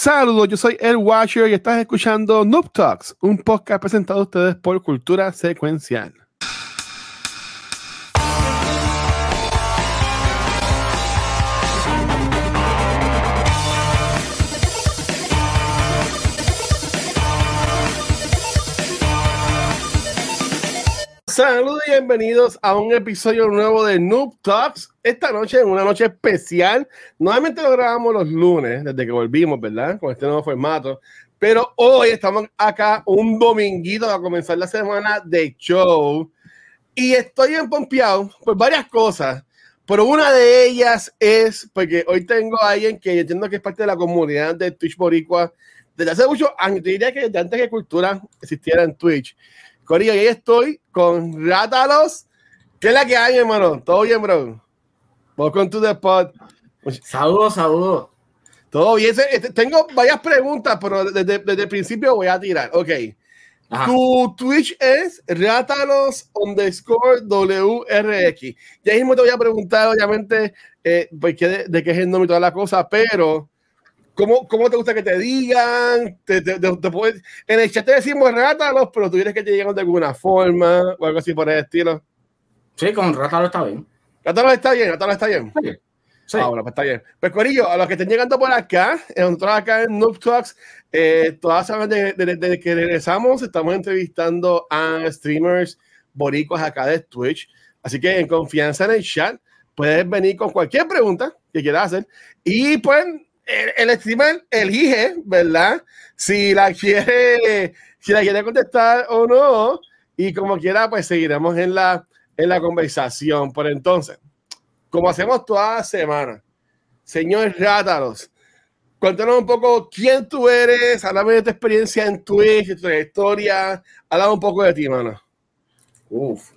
Saludos, yo soy El Watcher y estás escuchando Noob Talks, un podcast presentado a ustedes por Cultura Secuencial. Saludos y bienvenidos a un episodio nuevo de Noob Talks. Esta noche, en una noche especial. Nuevamente lo grabamos los lunes, desde que volvimos, ¿verdad? Con este nuevo formato. Pero hoy estamos acá un dominguito a comenzar la semana de show. Y estoy empompeado por varias cosas. Pero una de ellas es porque hoy tengo a alguien que entiendo que es parte de la comunidad de Twitch Boricua desde hace mucho años. Diría que desde antes que Cultura existiera en Twitch. Corillo, y ahí estoy con Rátalos. ¿Qué es la que hay, hermano? ¿Todo bien, bro? Welcome to the pod. Saludos, saludos. Todo bien. Este, tengo varias preguntas, pero desde, desde, el principio voy a tirar. Ok. Tu Twitch es Rátalos underscore WRX. Ya mismo te voy a preguntar, obviamente, eh, pues, de, de, qué es el nombre y toda la cosa, pero ¿Cómo, ¿Cómo, te gusta que te digan? Te, te, te, puedes, en el chat te decimos rátalos, pero tú quieres que te lleguen de alguna forma o algo así por el estilo. Sí, con rátalo está bien. Rátalo está bien, rátalo está bien. Sí. Ah, bueno, pues está bien. Pues Corillo, a los que estén llegando por acá, nosotros acá en Noob Talks, eh, todas saben desde de, de, de que regresamos, estamos entrevistando a streamers boricuas acá de Twitch. Así que en confianza en el chat, puedes venir con cualquier pregunta que quieras hacer. Y pues el, el streamer elige, ¿verdad? Si la quiere, si la quiere contestar o no. Y como quiera, pues seguiremos en la, en la conversación. Por entonces, como hacemos toda semana, señor Rátalos, cuéntanos un poco quién tú eres, háblame de tu experiencia en Twitch, de tu trayectoria, háblame un poco de ti, mano. Uf.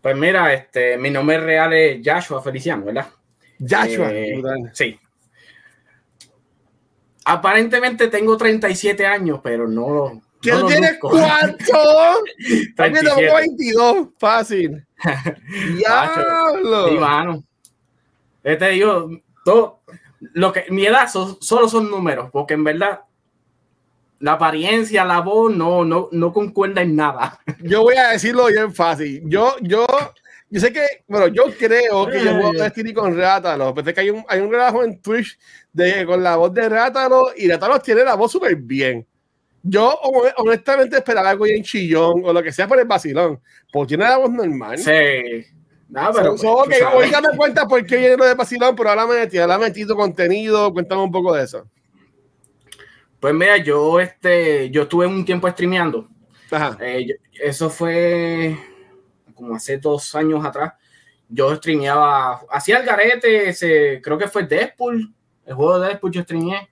Pues mira, este, mi nombre real es Joshua Feliciano, ¿verdad? Joshua. Eh, sí, aparentemente tengo 37 años, pero no. ¿Qué no tienes cuánto? También tengo 22, fácil. Diablo. Sí, mano. Este digo, todo, lo que mi edad so, solo son números, porque en verdad la apariencia, la voz no, no, no concuerda en nada. Yo voy a decirlo bien fácil. Yo, yo, yo sé que, bueno, yo creo que yo puedo vestir con Rátalo. Pensé que hay un, hay un trabajo en Twitch de, con la voz de Rátalo y Rátalo tiene la voz súper bien. Yo honestamente esperaba algo en chillón o lo que sea por el vacilón, porque tiene la voz normal. Sí. No, pero so, so, okay, cuenta por qué viene lo de vacilón, pero ahora me ha metido contenido, cuéntame un poco de eso. Pues mira, yo este, yo estuve un tiempo streameando. Ajá. Eh, yo, eso fue como hace dos años atrás, yo streameaba, hacía el garete, ese, creo que fue Deadpool, el juego de Deadpool yo streameé,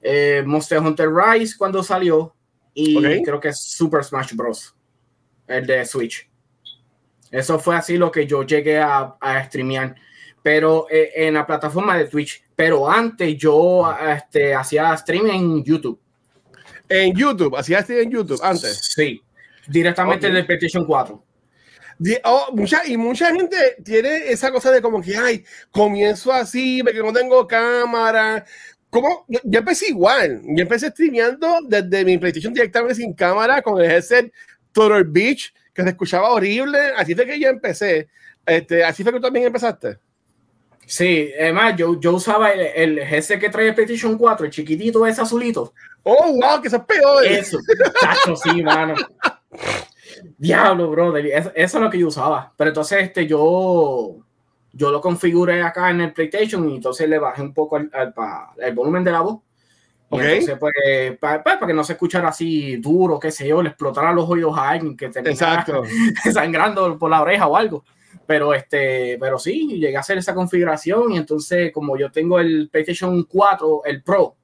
eh, Monster Hunter Rise cuando salió, y okay. creo que es Super Smash Bros. El de Switch. Eso fue así lo que yo llegué a, a streamear, pero eh, en la plataforma de Twitch. Pero antes yo este, hacía stream en YouTube. En YouTube, hacía stream en YouTube antes. Sí, directamente okay. de PlayStation 4. Oh, mucha, y mucha gente tiene esa cosa de como que, ay, comienzo así, porque no tengo cámara. como Yo, yo, empecé igual. Yo empecé streameando desde mi PlayStation directamente sin cámara con el headset Turtle Beach, que se escuchaba horrible. Así fue que yo empecé. Este, así fue que tú también empezaste. Sí, además, yo, yo usaba el, el headset que trae el PlayStation 4, el chiquitito, ese azulito. Oh, wow, que eso es peor. Eso, tacho, sí, mano. Diablo, brother, eso, eso, es lo que yo usaba. Pero entonces este, yo, yo lo configuré acá en el PlayStation y entonces le bajé un poco el, el, el volumen de la voz. Okay. Entonces, pues, para, para, que no se escuchara así duro, qué sé yo, le explotara los oídos a alguien que te sangrando por la oreja o algo. Pero este, pero sí, llegué a hacer esa configuración y entonces, como yo tengo el PlayStation 4, el Pro,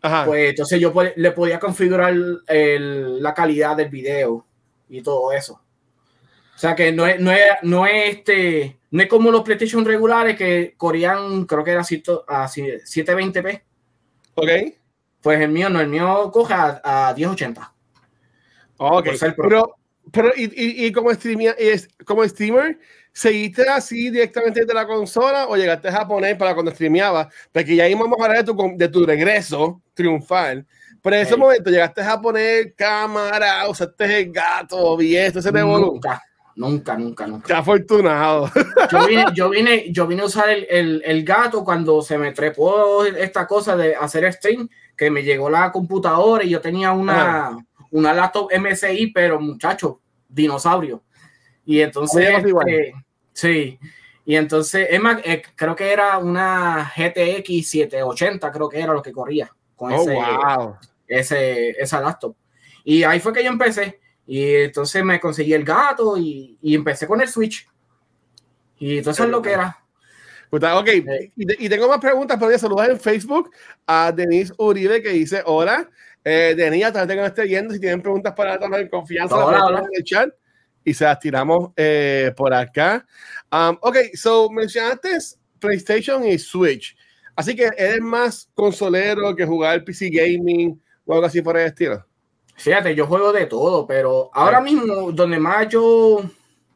Ajá. pues entonces yo le podía configurar el, la calidad del video y todo eso. O sea que no es, no es, no es este, no es como los PlayStation regulares que corrían, creo que era a 720p. Ok. Pues el mío no, el mío coge a, a 1080. Ok. Pero, pero y, y, y como, streamer, como streamer, ¿seguiste así directamente de la consola o llegaste a poner para cuando streameabas? Porque ya íbamos a hablar de tu, de tu regreso triunfal. Pero en ese momento llegaste a poner cámara, usaste el gato, y esto se te Nunca, nunca, nunca, nunca. Qué afortunado. Yo vine, yo vine, yo vine a usar el, el, el, gato cuando se me trepó esta cosa de hacer stream, que me llegó la computadora y yo tenía una, una laptop MSI, pero muchacho, dinosaurio. Y entonces, este, sí, y entonces, es más, eh, creo que era una GTX 780, creo que era lo que corría con oh, ese, wow. ese, esa laptop. Y ahí fue que yo empecé. Y entonces me conseguí el gato y, y empecé con el Switch. Y entonces es lo que era. Ok, y, y, tengo más preguntas, pero voy a saludar en Facebook a Denise Uribe que dice: Hola, eh, Denise, tal vez que no esté viendo. Si tienen preguntas para tomar en confianza, hola, hola. en el chat y se las tiramos eh, por acá. Um, ok, so mencionaste PlayStation y Switch. Así que eres más consolero que jugar PC Gaming o algo así por el estilo. Fíjate, yo juego de todo, pero ahora mismo donde más yo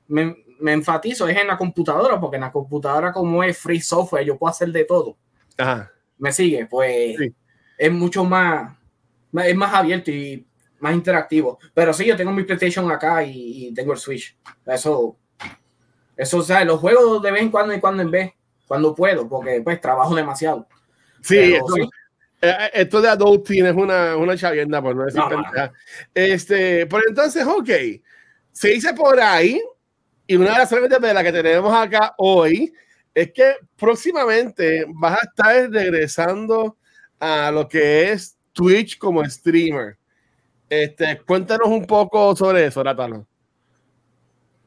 me, me, enfatizo es en la computadora, porque en la computadora como es free software, yo puedo hacer de todo. Ajá. ¿Me sigue? Pues sí. es mucho más, es más abierto y más interactivo. Pero sí, yo tengo mi PlayStation acá y, y tengo el Switch. Eso, eso, o sea, los juegos de vez en cuando y cuando en vez, cuando puedo, porque pues trabajo demasiado. Sí, Pero, esto, sí. Eh, esto de adulting es una, una chavienda, por no decir no, Este, por entonces, ok, se dice por ahí, y una de las preguntas de la que tenemos acá hoy es que próximamente vas a estar regresando a lo que es Twitch como streamer. Este, cuéntanos un poco sobre eso, Natalo.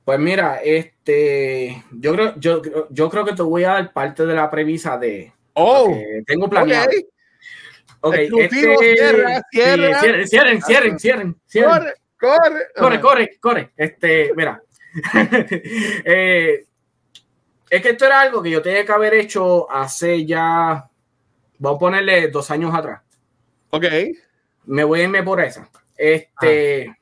Pues mira, este, yo creo, yo, yo creo que te voy a dar parte de la premisa de. Oh, tengo planeado. Okay. Okay, este, cierra, cierra. Sí, cierren, cierren, cierren, cierren. Corre, corre. Corre, corre, corre. Este, mira. eh, es que esto era algo que yo tenía que haber hecho hace ya, vamos a ponerle dos años atrás. Ok. Me voy a irme por esa. Este ah.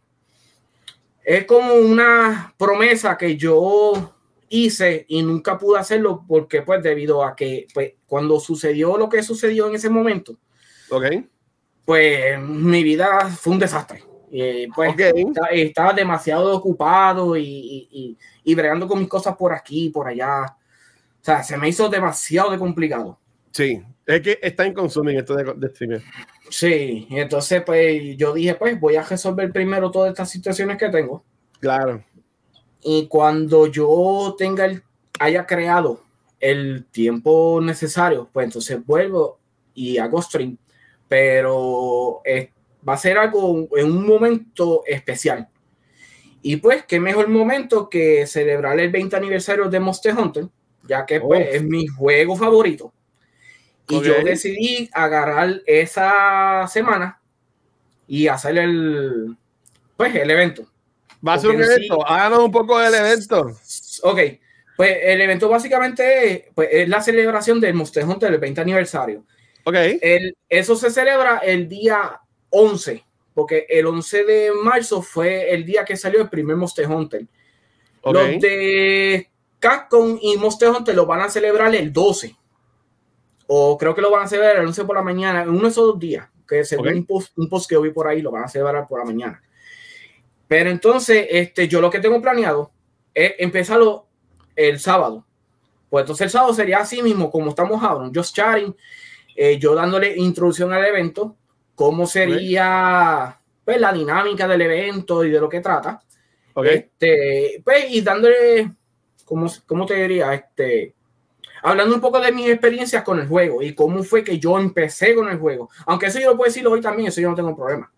Es como una promesa que yo hice y nunca pude hacerlo porque pues debido a que pues, cuando sucedió lo que sucedió en ese momento, okay. pues mi vida fue un desastre. Y, pues okay. estaba, estaba, demasiado ocupado y, y, y, bregando con mis cosas por aquí, por allá. O sea, se me hizo demasiado complicado. Sí, es que está en consuming esto de, de streaming. Sí, entonces pues yo dije, pues voy a resolver primero todas estas situaciones que tengo. Claro. Y cuando yo tenga el, haya creado el tiempo necesario, pues entonces vuelvo y hago stream. Pero eh, va a ser algo en un momento especial. Y pues, qué mejor momento que celebrar el 20 aniversario de Monster Hunter, ya que pues, oh. es mi juego favorito. Y okay. yo decidí agarrar esa semana y hacer el, pues, el evento. Va a ser un evento. Sí, Háganos un poco del evento. Ok. Pues el evento básicamente pues, es la celebración del Monster Hunter del 20 aniversario. Ok. El, eso se celebra el día 11, porque el 11 de marzo fue el día que salió el primer Monster Hunter. Okay. Los de Capcom y Monster Hunter lo van a celebrar el 12 o creo que lo van a celebrar el 11 por la mañana, en uno de esos dos días, que según okay. un, post, un post que vi por ahí, lo van a celebrar por la mañana. Pero entonces, este, yo lo que tengo planeado es empezarlo el sábado. Pues entonces el sábado sería así mismo, como estamos ahora, just chatting, eh, yo dándole introducción al evento, cómo sería okay. pues, la dinámica del evento y de lo que trata. Okay. Este, pues, y dándole, ¿cómo, ¿cómo te diría? Este, hablando un poco de mis experiencias con el juego y cómo fue que yo empecé con el juego. Aunque eso yo lo puedo decir hoy también, eso yo no tengo problema.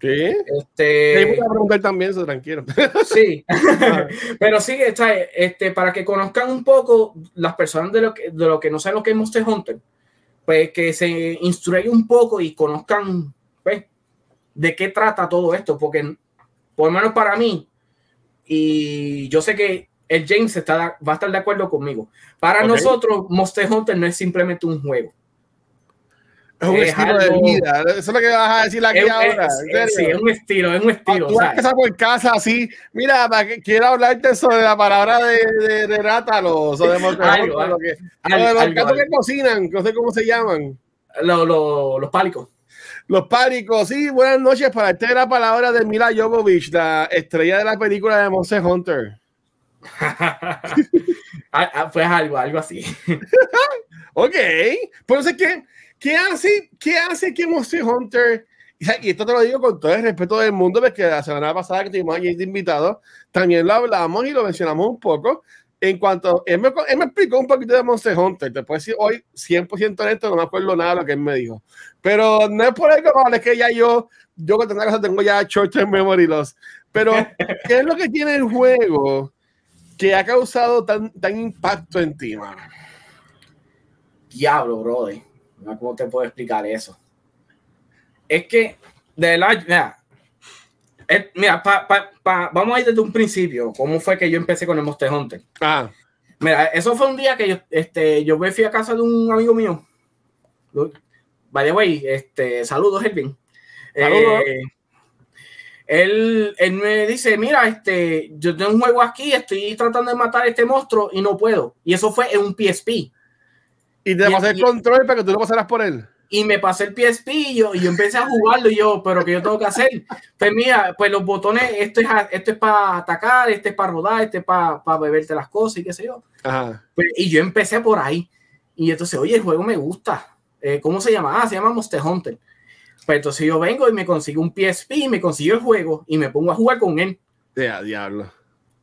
Sí. Este, voy a preguntar también, eso tranquilo. Sí, pero sí, está, este, para que conozcan un poco las personas de lo que, de lo que no saben lo que es Monster Hunter, pues que se instruyan un poco y conozcan pues, de qué trata todo esto, porque por lo menos para mí, y yo sé que el James está, va a estar de acuerdo conmigo. Para okay. nosotros, Monster Hunter no es simplemente un juego. Es un Es estilo de algo- vida. Eso es lo que vas a decir aquí Es, ahora. es- sí, es un estilo, es un Ah, estilo. Tú vas a casa así. Mira, para que quiero hablarte sobre la palabra de, de, de rátalos o de Monster Algo, Hunter, lo que, algo, de los algo, gatos que cocinan, no sé cómo se llaman. Lo- lo- los pálicos. Los páricos, sí, buenas noches. Para este la palabra de Mila Jovovich, la estrella de la película de Monster Hunter. Pues algo, algo así. Ok, pero sé que, ¿qué hace, ¿qué hace que Monster Hunter? Y esto te lo digo con todo el respeto del mundo, porque la semana pasada que tuvimos allí de invitado, también lo hablamos y lo mencionamos un poco. En cuanto, él me, él me explicó un poquito de Monster Hunter, te puedo decir hoy 100% honesto, no me acuerdo nada de lo que él me dijo. Pero no es por malo, es que ya yo, yo con tanta cosa tengo ya short term memory loss. Pero, ¿qué es lo que tiene el juego que ha causado tan, tan impacto en ti, mano? Diablo, brother. No, ¿Cómo te puedo explicar eso? Es que, de verdad, mira, mira pa- pa- pa- vamos a ir desde un principio. ¿Cómo fue que yo empecé con el Monster Hunter? Ah, Mira, eso fue un día que yo, este, yo me fui a casa de un amigo mío. Vaya, güey, este, saludos, Elvin. Saludos. Eh, él, él me dice, mira, este, yo tengo un juego aquí, estoy tratando de matar a este monstruo y no puedo. Y eso fue en un PSP. y te Y- pasé el control para que tú lo pasaras por él. y me pasé el PSP y yo, y yo empecé a jugarlo y yo, pero ¿qué yo tengo que hacer? Pues mira, pues los botones, esto es, esto es para atacar, este es para rodar, este es para beberte las cosas y qué sé yo. Ajá. Pues, y yo empecé por ahí. Y entonces, oye, el juego me gusta. Eh, ¿Cómo se llama? Ah, se llama Monster Hunter. Pues entonces yo vengo y me consigo un PSP, me consigo el juego y me pongo a jugar con él. Ya, diablo.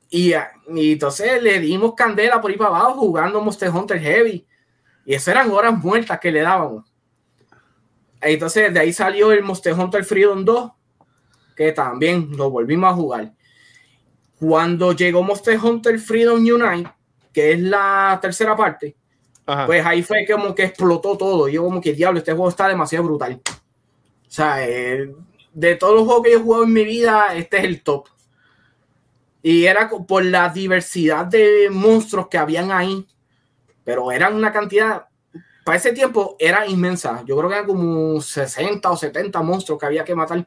Y, y entonces le dimos candela por ahí para abajo jugando Monster Hunter Heavy. Y eso eran horas muertas que le dábamos. Entonces de ahí salió el Monster Hunter Freedom 2, que también lo volvimos a jugar. Cuando llegó Monster Hunter Freedom Unite, que es la tercera parte, Ajá. pues ahí fue como que explotó todo. Yo como que diablo, este juego está demasiado brutal. O sea, eh, de todos los juegos que yo he jugado en mi vida, este es el top. Y era por la diversidad de monstruos que habían ahí. Pero eran una cantidad, para ese tiempo era inmensa. Yo creo que eran como 60 o 70 monstruos que había que matar. es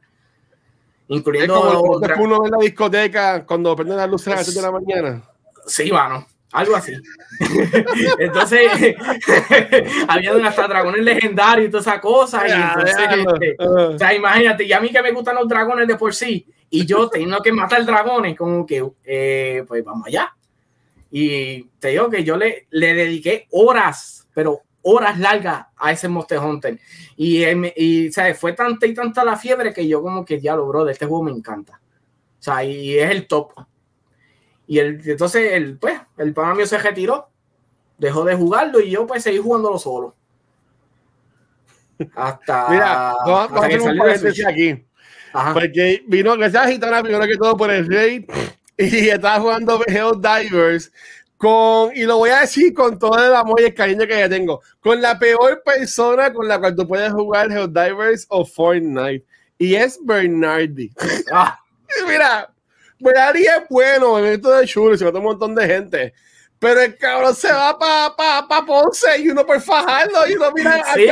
Incluyendo... como uno ve en la discoteca cuando prenden las luces a las 7 de la mañana. Sí, mano. Algo así. entonces, había hasta dragones legendarios y toda esa cosa. Y Ya, entonces, déjalo. este, Ah. o sea, imagínate, y a mí que me gustan los dragones de por sí, y yo teniendo que matar dragones, como que, eh, pues vamos allá. Y te digo que yo le, le dediqué horas, pero horas largas a ese Monster Hunter. Y, eh, y ¿sabes? fue tanta y tanta la fiebre que yo como que ya lo, bro, de este juego me encanta. O sea, y es el top. Y el, entonces, el, pues, el pana mío se retiró, dejó de jugarlo y yo pues seguí jugándolo solo. Hasta, Mira, vamos, vamos hasta a que hacer un salió de aquí. Ajá. Porque vino sea gitana primero que todo por el rey y estaba jugando Hell Divers con, y lo voy a decir con todo el amor y el cariño que ya tengo, con la peor persona con la cual tú puedes jugar Hell Divers o Fortnite. Y es Bernardi. Ah, Mira, Bernardi es bueno en esto de chulo, se mata un montón de gente. Pero el cabrón se va para pa, pa Ponce y uno por fajarlo y uno mira a Sí.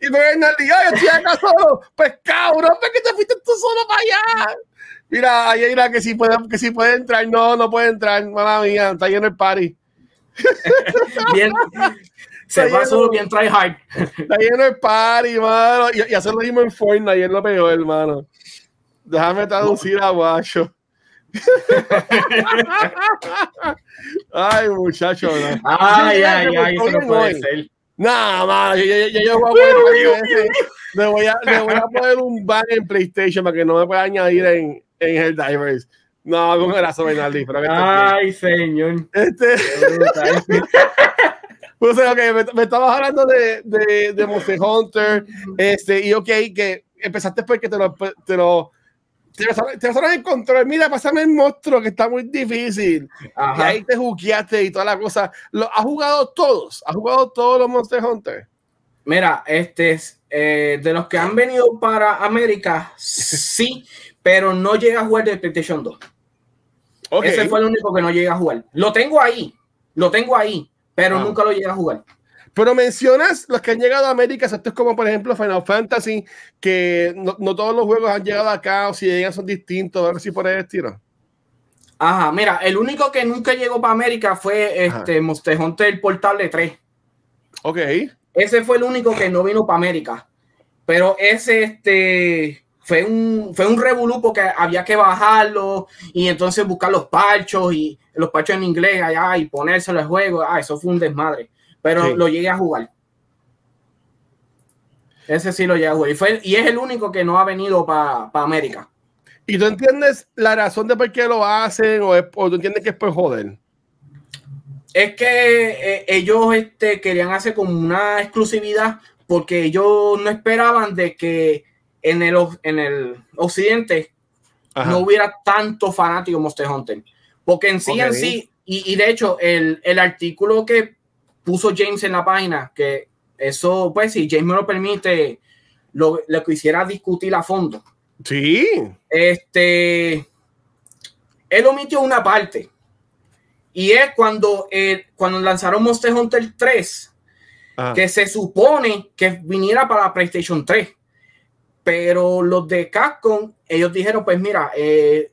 Y Bernardi, "Ay, yo estoy acá solo. Pues cabrón, ¿por qué te fuiste tú solo para allá? Mira, ahí mira que sí puede, que sí puede entrar. No, no puede entrar. Mala mía, está lleno el party. bien, se Está va solo bien try hard. Está lleno el party, mano. Y, y hacer lo mismo en Fortnite y es lo peor, hermano. Déjame traducir a Guacho. Ay, muchacho, ¿no? Ay, ay, ay, eso no puede hoy. ser. No, mano, yo, yo, yo, yo voy a poner ese- le, voy a, le voy a poner un ban en PlayStation para que no me pueda añadir en, en Helldivers. No, con abrazo, Bernardi. Ay, señor. Este, brutal. pues, ok, me, me estabas hablando de, de, de Monster Hunter. Este, y ok, que empezaste porque te lo. Te lo te pasaron el control. Mira, pásame el monstruo que está muy difícil. Y ahí te juqueaste y toda la cosa. ¿Lo, ¿Has jugado todos? ¿Has jugado todos los Monster Hunter? Mira, este es eh, de los que han venido para América, sí, pero no llega a jugar de PlayStation 2. Ok. Ese fue el único que no llega a jugar. Lo tengo ahí, lo tengo ahí, pero Ah. nunca lo llega a jugar. Pero mencionas los que han llegado a América, esto es como por ejemplo Final Fantasy, que no, no todos los juegos han llegado acá o si llegan son distintos, a ver si por el estilo. Ajá, mira, el único que nunca llegó para América fue este Monster Hunter Portable 3. Ok. Ese fue el único que no vino para América. Pero ese este fue un fue un revolú porque había que bajarlo y entonces buscar los parchos y los parchos en inglés allá y ponérselo al juego. Ah, eso fue un desmadre. Pero lo llegué a jugar. Ese sí lo llegué a jugar. Y, fue, y es el único que no ha venido para América. ¿Y tú entiendes la razón de por qué lo hacen o, tú entiendes que es por joder? Es que eh, ellos este, querían hacer como una exclusividad porque ellos no esperaban de que en el, en el occidente no hubiera tanto fanático Monster Hunter. Porque en sí, en sí, y, y de hecho, el, el, artículo que puso James en la página, que eso, pues, si James me lo permite, lo, lo quisiera discutir a fondo. Sí. Este, él omitió una parte. Y es cuando, eh, cuando lanzaron Monster Hunter 3, ah. que se supone que viniera para PlayStation 3. Pero los de Capcom, ellos dijeron, pues mira, eh,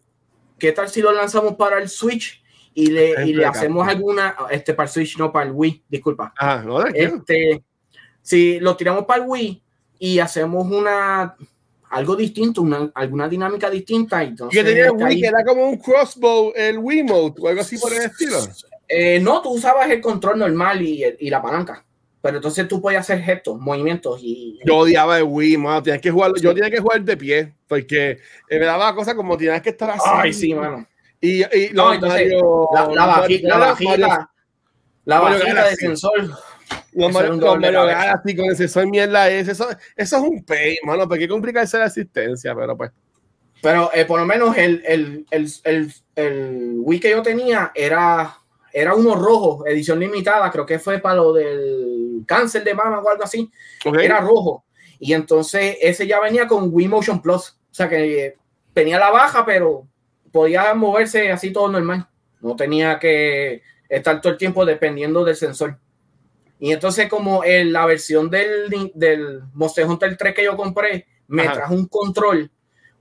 ¿qué tal si lo lanzamos para el Switch? Y le, y le hacemos alguna, este para el Switch, no para el Wii, disculpa. Ah, no, este, si lo tiramos para el Wii y hacemos una algo distinto, una, alguna dinámica distinta. Entonces, tenía el Wii, que era como un crossbow, el Wiimote o algo así por el estilo. Eh, no, tú usabas el control normal y, y, la palanca. Pero entonces tú podías hacer gestos, movimientos y. Yo odiaba el Wii, mano. Tienes que jugar, Yo tenía que jugar de pie, porque eh, me daba cosa como tienes que estar así. Ay, sí, mano. Y, y no, entonces, la, la, bajita, la, bajita, la bajita de sensor los Mario así con ese son mierda ese, eso, eso es un pay, mano, porque qué complicarse la asistencia, pero pues. Pero eh, por lo menos el, el, el, el, el Wii que yo tenía era, era uno rojo, edición limitada, creo que fue para lo del cáncer de mama o algo así. Era rojo. Y entonces ese ya venía con Wii Motion Plus. O sea que tenía la baja, pero podía moverse así todo normal. No tenía que estar todo el tiempo dependiendo del sensor. Y entonces, como en la versión del, del Monster Hunter 3 que yo compré me trajo un control,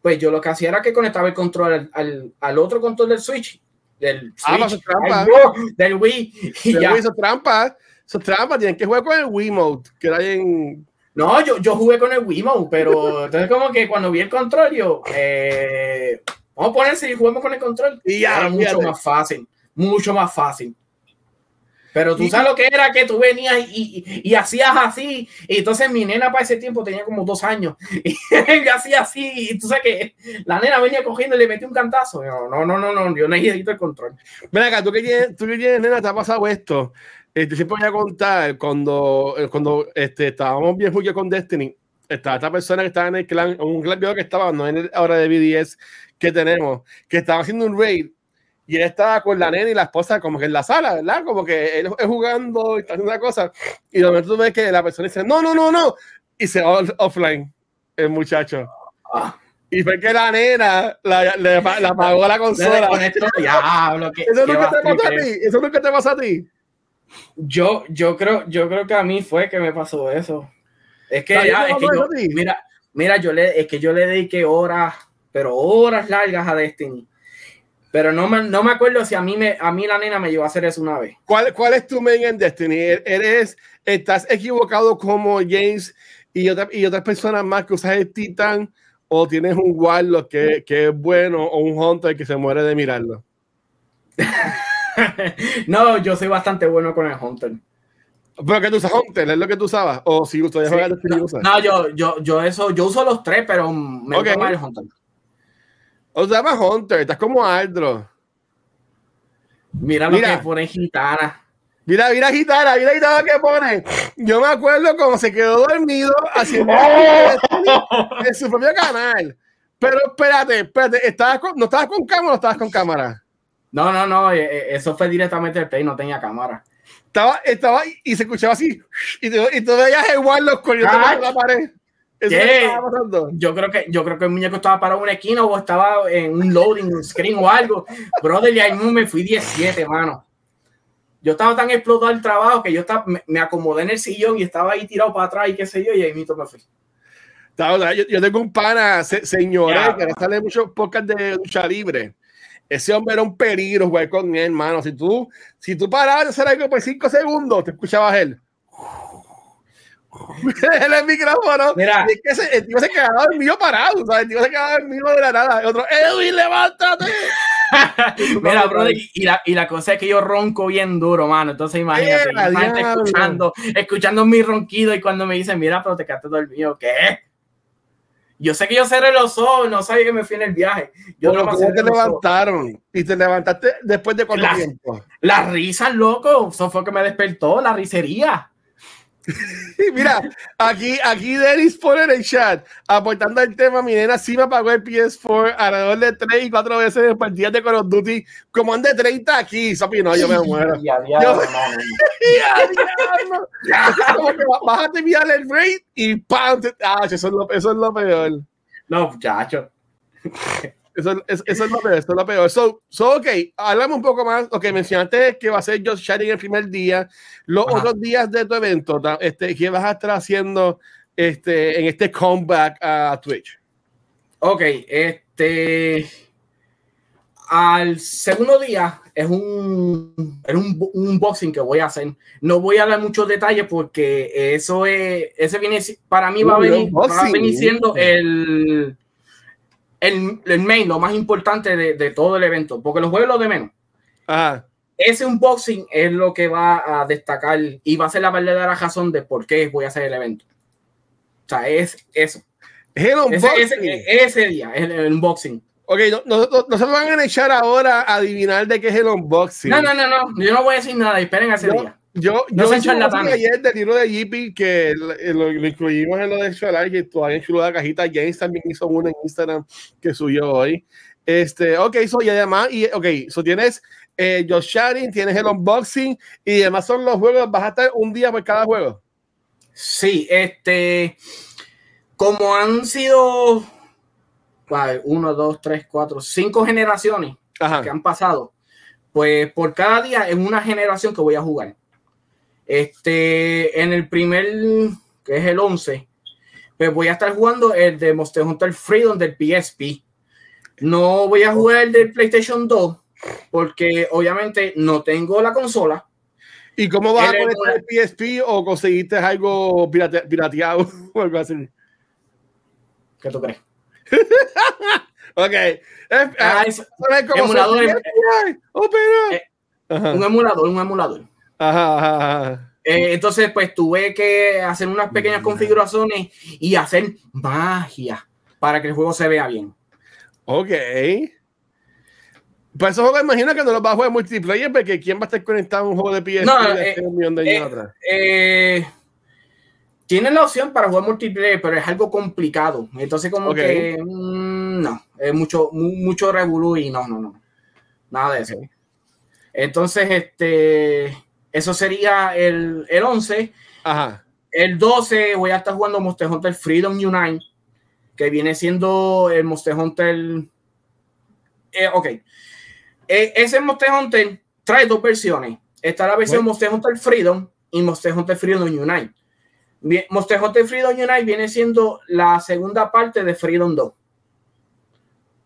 pues yo lo que hacía era que conectaba el control al, al, otro control del Switch, del ah, Switch, trampa. del Wii. Y ya. Wii, trampa. Eso trampa. Tienen que jugar con el Wii Mode, que era en. No, yo, yo jugué con el Wii Mode, pero entonces, como que cuando vi el control, yo. Eh, vamos a ponerse y jugamos con el control. Y ya, era mucho más fácil. Mucho más fácil. Pero tú sabes lo que era que tú venías y, y, hacías así. Y entonces mi nena para ese tiempo tenía como dos años. Y hacía así. Y tú sabes que la nena venía cogiendo y le metí un cantazo. no, no, no, no, yo necesito el control. Ven acá, tú que tienes, tú que tienes nena, te ha pasado esto. Este, siempre voy a contar cuando, cuando este, estábamos bien juguetes con Destiny. Estaba esta persona que estaba en el clan, un clan que estaba, no en el ahora de BDS que tenemos, que estaba haciendo un raid y él estaba con la nena y la esposa como que en la sala, ¿verdad? Como que él es jugando y está haciendo una cosa. Y de momento tú ves que la persona dice, no, no, no, no. Y se va offline el muchacho. Y fue que la nena la, le, la apagó la consola. Ya, que, ¿Eso nunca te pasa a ti? ¿Eso nunca te pasa a ti? Yo, yo, creo, yo creo que a mí fue que me pasó eso. Es que, ya, es que yo, mira, mira, yo le, es que yo le dediqué horas, pero horas largas a Destiny pero no me, no me acuerdo si a mí, me, a mí la nena me llevó a hacer eso una vez. ¿Cuál, cuál es tu main en Destiny? ¿Eres, ¿Estás equivocado como James y, otra, y otras personas más que usas el Titan? ¿O tienes un Warlock que, que es bueno o un Hunter que se muere de mirarlo? no, yo soy bastante bueno con el Hunter. ¿Pero que tú usas Hunter? ¿Es lo que tú usabas? ¿O si usted sí, no, no, yo, yo, yo, eso, yo uso los tres, pero me okay. gusta más el Hunter. O sea, más Hunter, estás como Aldro. Mira lo que pone gitana. Mira, mira gitana, mira gitana que pone. Yo me acuerdo cómo se quedó dormido haciendo en su propio canal. Pero espérate, espérate, ¿estabas con, ¿no estabas con cámara o estabas con cámara? No, no, no, eh, eh, eso fue directamente el play, no tenía cámara. Estaba, estaba y se escuchaba así, y, y tú veías igual los corriendo por la pared. Yo creo que yo creo que el muñeco estaba parado en una esquina o estaba en un loading screen o algo. Brother, y ahí me fui 17, mano. yo estaba tan explotado el trabajo que yo estaba, me, acomodé en el sillón y estaba ahí tirado para atrás y qué sé yo, y ahí mismo me fui. Yo, tengo un pana, señores, que sale mucho podcast de lucha libre. Ese hombre era un peligro jugar con él, hermano. Si tú, si tú parabas de hacer algo por cinco segundos, te escuchabas él. el micrófono. Mira. es que se, el tío se quedaba dormido parado, ¿sabes? El tío se quedaba dormido de la nada. El otro, Edwin, levántate. Mira, bro, y la, y la, cosa es que yo ronco bien duro, mano. Entonces, imagínate, escuchando, escuchando mi ronquido y cuando me dicen, mira, pero te quedaste dormido, ¿qué? Yo sé que yo cerré los ojos, no sabía que me fui en el viaje. Yo no ¿cómo te levantaron? ¿Y te levantaste después de cuánto tiempo? Las risas, loco. Eso fue que me despertó, la risería. Mira, aquí, aquí Denis pone en el chat, aportando el tema, mi nena sí me pagó el PS4 alrededor de 3 y 4 veces en partidas de Call of Duty, como ande 30 aquí, Sopi, no, yo me muero. Ya, ya, yo, Bájate el rate y ¡pam! Ah, eso es lo, eso es lo peor. No, muchacho. Eso, eso, eso, es lo peor, eso es lo peor. So, so, ok, háblame un poco más. Ok, mencionaste que va a ser Josh Sharing el primer día. Los otros días de tu evento, este, ¿qué vas a estar haciendo este, en este comeback a Twitch? Ok, este. Al segundo día es un, es un, un unboxing que voy a hacer. No voy a dar muchos detalles porque eso es. Ese viene. Para mí va a venir, va a venir siendo el el, el main, lo más importante de, de, todo el evento, porque los juegos lo de menos. Ese unboxing es lo que va a destacar y va a ser la verdadera razón de por qué voy a hacer el evento. O sea, es eso. ese, ese, día, es el, unboxing. Ok, no, no, se van a echar ahora a adivinar de qué es el unboxing. No, no, no, no. Yo no voy a decir nada. Esperen a ese día. Yo, no yo ayer del libro de Yippie que lo, incluimos en lo de Extra que todavía en la cajita. James también hizo uno en Instagram que subió hoy. Este, ok, so, y además, y, ok, so tienes eh, Josh Sharing, tienes el unboxing y además son los juegos, vas a estar un día por cada juego. Sí, este, como han sido uno, dos, tres, cuatro, cinco generaciones que han pasado, pues por cada día es una generación que voy a jugar. Este, en el primer, que es el 11, pues voy a estar jugando el de Monster Hunter Freedom del PSP. No voy a jugar el del PlayStation 2 porque obviamente no tengo la consola. ¿Y cómo vas a conectar el PSP o conseguiste algo pirateado o algo así? ¿Qué tú crees? ok. Ah, emulador, eh, un emulador, un emulador. Eh, entonces, pues tuve que hacer unas pequeñas configuraciones y hacer magia para que el juego se vea bien. Ok. Pues eso juego imagino que no lo va a jugar multiplayer porque ¿quién va a estar conectado a un juego de PS no, eh, un millón de años eh, atrás? Eh, tienen la opción para jugar multiplayer, pero es algo complicado. Entonces, como que mm, no, es mucho, mucho revolú y no, no, no. Nada de eso. Entonces, este eso sería el, el 11. El 12 voy a estar jugando Monster Hunter Freedom Unite, que viene siendo el Monster Hunter. Eh, ok. E, ese Monster Hunter trae dos versiones. Está la versión Monster Hunter Freedom y Monster Hunter Freedom Unite. Monster Hunter Freedom Unite viene siendo la segunda parte de Freedom 2.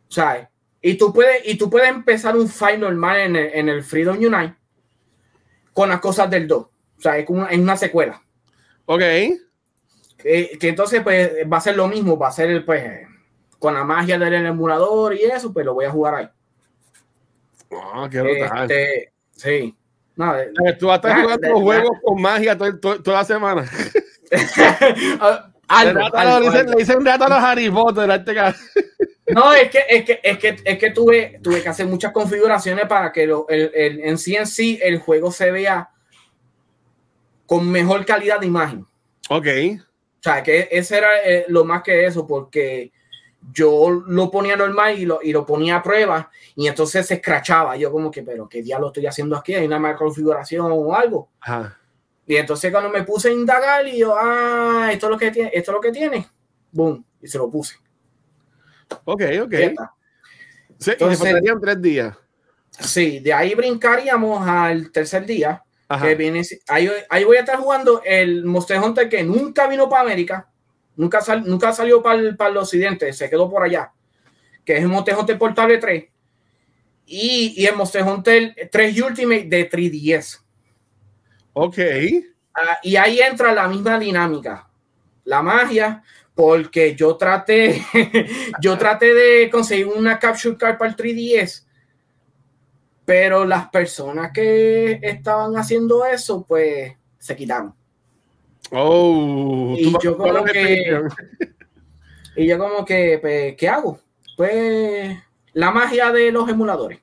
¿Sabes? Y tú puedes, y tú puedes empezar un fight normal en el, en el Freedom Unite con las cosas del 2. O sea, es, como, una secuela. Ok. que entonces, pues, va a ser lo mismo, va a ser, pues, con la magia del emulador y eso, pues lo voy a jugar ahí. Ah, qué este, Sí. No, tú vas a estar jugando juegos con magia toda la semana. le, dicen, un rato a los Harry Potter. Este no, es que, es que, es que, es que tuve, tuve que hacer muchas configuraciones para que lo, el, el, en sí en sí el juego se vea con mejor calidad de imagen. Ok. O sea, que ese era eh, lo más que eso, porque yo lo ponía normal y lo, y lo ponía a prueba y entonces se escrachaba. Yo como que, pero ¿qué diablo estoy haciendo aquí? ¿Hay una mala configuración o algo? Y entonces cuando me puse a indagar y yo, ah, esto es lo que tiene, esto es lo que tiene, boom, y se lo puse. Ok, ok. Sí, Entonces, tres días. Sí, de ahí brincaríamos al tercer día, Que viene, ahí, ahí, voy a estar jugando el Monster Hunter que nunca vino para América, nunca, sal, nunca salió para el, para el occidente, se quedó por allá, que es el Monster Hunter Portable 3 y, y el Monster Hunter 3 Ultimate de 3DS. Ok. Ah, y ahí entra la misma dinámica, la magia, porque yo traté, yo traté de conseguir una capture card para el 3DS pero las personas que estaban haciendo eso, pues se quitaron. Oh, y yo como que, y yo como que, pues, ¿qué hago? Pues la magia de los emuladores.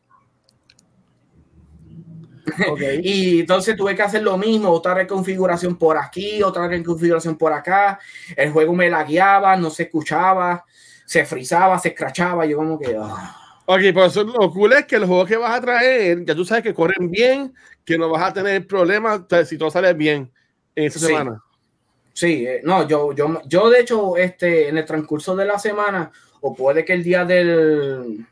Okay. y entonces tuve que hacer lo mismo, otra reconfiguración por aquí, otra reconfiguración por acá. El juego me lagueaba, no se escuchaba, se frizaba, se escrachaba. Yo como que... Ah. Ok, pues lo cool es que los juegos que vas a traer, ya tú sabes que corren bien, que no vas a tener problemas si todo sale bien en esta semana. Sí, eh, no, yo, yo, yo de hecho, este, en el transcurso de la semana, o puede que el día del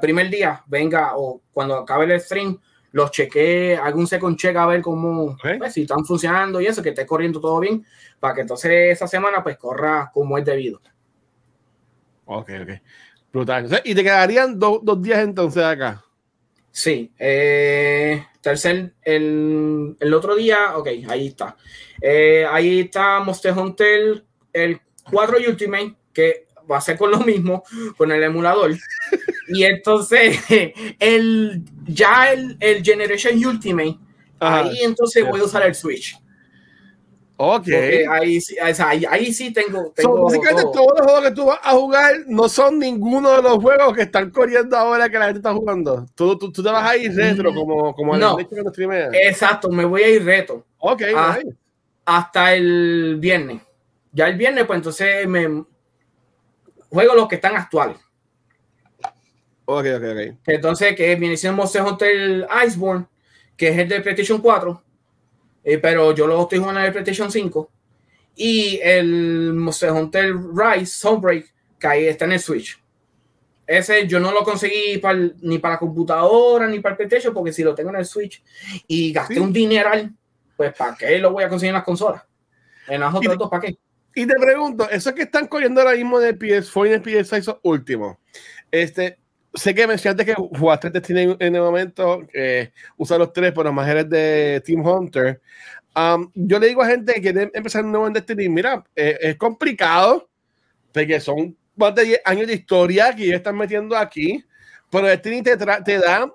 primer día venga, o cuando acabe el stream, los chequee, algún second check a ver cómo, pues, si están funcionando y eso, que esté corriendo todo bien, para que entonces esa semana pues corra como es debido. Ok, ok. Brutal. y te quedarían dos días entonces acá. Sí. Eh, tercer, el, el, otro día, ok, ahí está. Eh, ahí está Monster Hunter, el 4 Ultimate, que va a ser con lo mismo, con el emulador. y entonces, el, ya el, el Generation Ultimate, ahí entonces voy a usar el Switch. Ok. Ahí, ahí, ahí, sí tengo. tengo básicamente todos los juegos que tú vas a jugar no son ninguno de los juegos que están corriendo ahora que la gente está jugando. Tú, tú, tú te vas a ir retro mm, como, como no. Exacto, me voy a ir retro. Ok. Hasta el viernes. Ya el viernes, pues entonces me juego los que están actuales. Ok, ok, ok. Entonces, que viene siendo Monster Hunter Iceborne, que es el de PlayStation 4 eh, pero yo lo estoy jugando en el PlayStation 5. Y el Monster Hunter Rise Sunbreak, que ahí está en el Switch. Ese yo no lo conseguí ni para la computadora ni para el PlayStation, porque si lo tengo en el Switch y gasté un dineral, pues ¿para qué lo voy a conseguir en las consolas? En las otras dos, ¿para qué? Y te pregunto, eso que están corriendo ahora mismo de PS4 y el PS6 último, este, sé que mencionaste que jugaste Destiny en el momento, que usa los tres, por más eres de Team Hunter. Um, yo le digo a gente que quiere empezar un nuevo en Destiny, mira, eh, es complicado, porque son más de 10 años de historia que ya están metiendo aquí, pero Destiny te, te da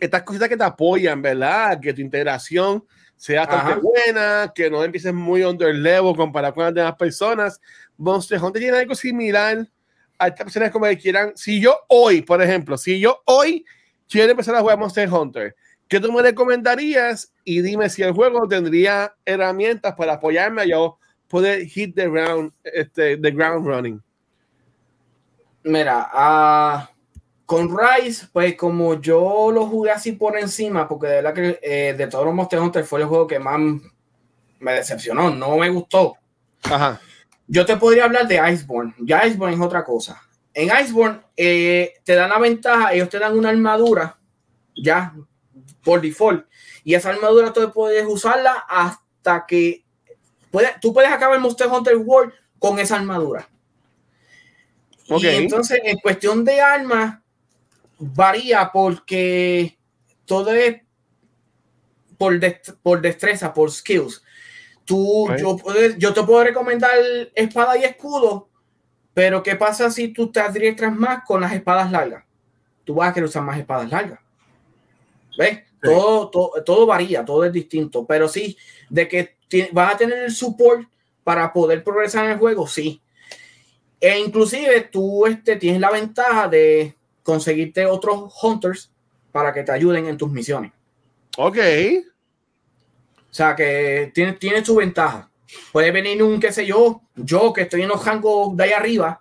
estas cositas que te apoyan, ¿verdad? Que tu integración sea bastante buena, que no empieces muy under level comparado con las demás personas. Monster Hunter tiene algo similar a estas personas como que quieran, si yo hoy, por ejemplo, si yo hoy quiero empezar a jugar Monster Hunter, ¿qué tú me recomendarías? Y dime si el juego tendría herramientas para apoyarme a yo poder hit the ground, este, the ground running. Mira, uh, con Rise, pues como yo lo jugué así por encima, porque de verdad que eh, de todos los Monster Hunter fue el juego que más me decepcionó, no me gustó. Ajá. Yo te podría hablar de Iceborne. Ya Iceborne es otra cosa. En Iceborne eh, te dan la ventaja, ellos te dan una armadura, ya, por default. Y esa armadura tú puedes usarla hasta que tú puedes acabar el Monster Hunter World con esa armadura. Okay. Y entonces, en cuestión de armas, varía porque todo es por, por destreza, por skills. Tú, yo, yo te puedo recomendar espada y escudo, pero ¿qué pasa si tú te adiestras más con las espadas largas? Tú vas a querer usar más espadas largas. ¿Ves? Todo, todo, varía, todo es distinto, pero sí, de que vas a tener el support para poder progresar en el juego, sí. E inclusive tú este, tienes la ventaja de conseguirte otros hunters para que te ayuden en tus misiones. Ok. O sea, que tiene, tiene su ventaja. Puede venir un, qué sé yo, yo que estoy en los rangos de ahí arriba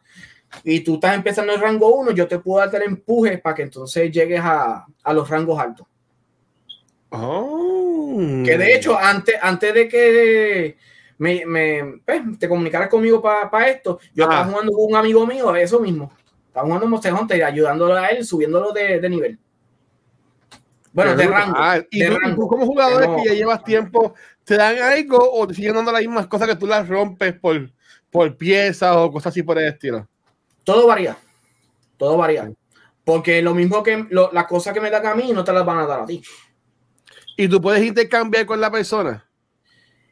y tú estás empezando el rango 1, yo te puedo dar el empuje para que entonces llegues a, a los rangos altos. Oh. Que de hecho, antes, antes de que me, me pues, te comunicaras conmigo para esto, yo estaba jugando con un amigo mío, eso mismo. Estaba jugando Monster Hunter, ayudándolo a él, subiéndolo de, de nivel. Bueno, de rango. ¿Y tú, rango. como jugador que ya llevas tiempo, te dan algo o te siguen dando las mismas cosas que tú las rompes por, por piezas o cosas así por el estilo? Todo varía. Todo varía. Porque lo mismo que las cosas que me dan a mí no te las van a dar a ti. ¿Y tú puedes intercambiar con la persona?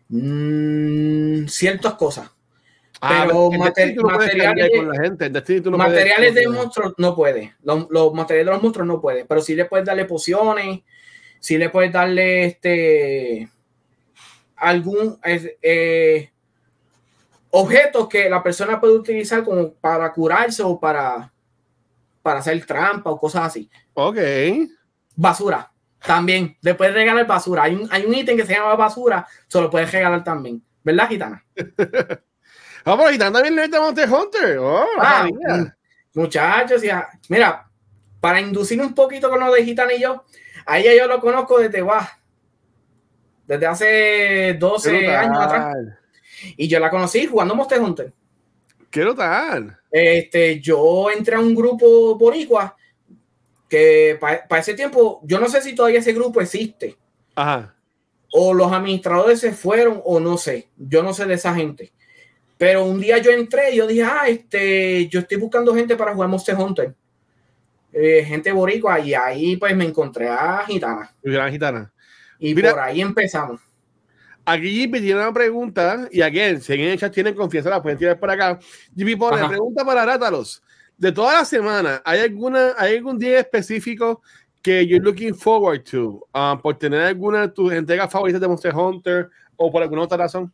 Mm, ciertas cosas. Ah, pero materiales, con la gente. materiales de monstruos no puede. Los, materiales de los monstruos no puede. Pero sí le puedes darle pociones. Sí le puedes darle este algún eh, objetos que la persona puede utilizar como para curarse o para, para hacer trampa o cosas así. Ok. Basura. También. Le puedes regalar basura. Hay un, hay un ítem que se llama basura. Se lo puedes regalar también. ¿Verdad, gitana? Vamos, ah, gitana también le Monster Hunter. Oh, ah, muchachos, ya. Mira, para inducir un poquito con lo de gitana y yo, a ella yo lo conozco desde va. Desde hace 12 años atrás. Y yo la conocí jugando Monster Hunter. ¿Qué tal? Este, yo entré a un grupo boricua que para ese tiempo, yo no sé si todavía ese grupo existe. Ajá. O los administradores se fueron, o no sé. Yo no sé de esa gente. Pero un día yo entré y yo dije, ah, este, yo estoy buscando gente para jugar Monster Hunter. Eh, gente boricua, y ahí pues me encontré a Gitana. Gitana. Y por ahí empezamos. Aquí me tiene una pregunta, y aquí, si en el chat tienen confianza, la pueden tirar por acá. Jimmy pone pregunta para Rátalos de toda la semana, ¿hay, alguna, ¿hay algún día específico que you're looking forward to um, por tener alguna de tus entregas favoritas de Monster Hunter o por alguna otra razón?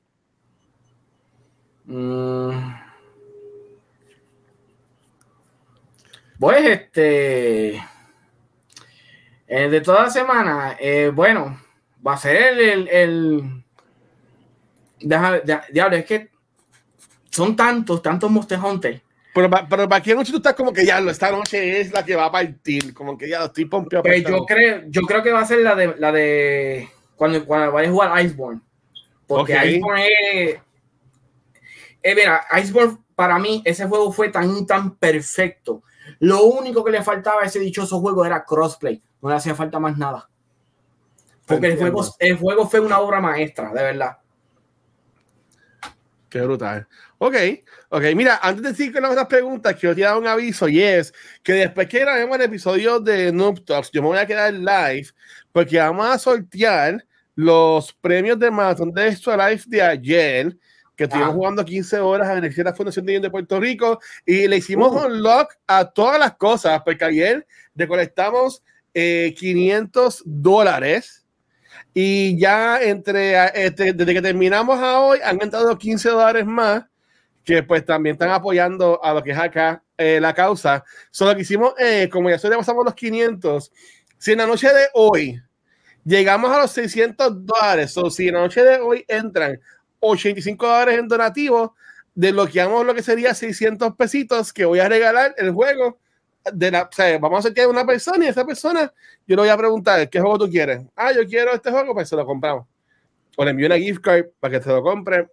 Mm. Pues este. Eh, de toda la semana, eh, bueno, va a ser el. el, Diablo, es que son tantos, tantos Monster Hunter pero, pero para qué noche tú estás como que ya, esta noche es la que va a partir, como que ya estoy pompeado. Pues yo creo, yo creo que va a ser la de, la de cuando, cuando vaya a jugar Iceborne. Porque Iceborne es. Eh, mira, Iceborne para mí, ese juego fue tan, tan perfecto. Lo único que le faltaba a ese dichoso juego era crossplay. No le hacía falta más nada. Porque el juego, el juego fue una obra maestra, de verdad. Qué brutal. Ok, ok. Mira, antes de decir que las otras preguntas, quiero tirar un aviso y es que después que grabemos el episodio de Noob Talks, yo me voy a quedar live porque vamos a sortear los premios de Maratón de Extra Life de ayer, que estuvimos ah. jugando 15 horas en la Fundación de de Puerto Rico y le hicimos un uh. unlock a todas las cosas, porque ayer recolectamos eh, 500 dólares y ya entre, este, desde que terminamos a hoy han entrado 15 dólares más que pues también están apoyando a lo que es acá eh, la causa. Solo que hicimos, eh, como ya pasamos los 500, si en la noche de hoy llegamos a los 600 dólares, o si en la noche de hoy entran 85 dólares en donativo, desbloqueamos lo que sería 600 pesitos que voy a regalar el juego de la, o sea, vamos a hacer que una persona y esa persona yo le voy a preguntar qué juego tú quieres. Ah, yo quiero este juego, pues se lo compramos. O le envío una gift card para que se lo compre.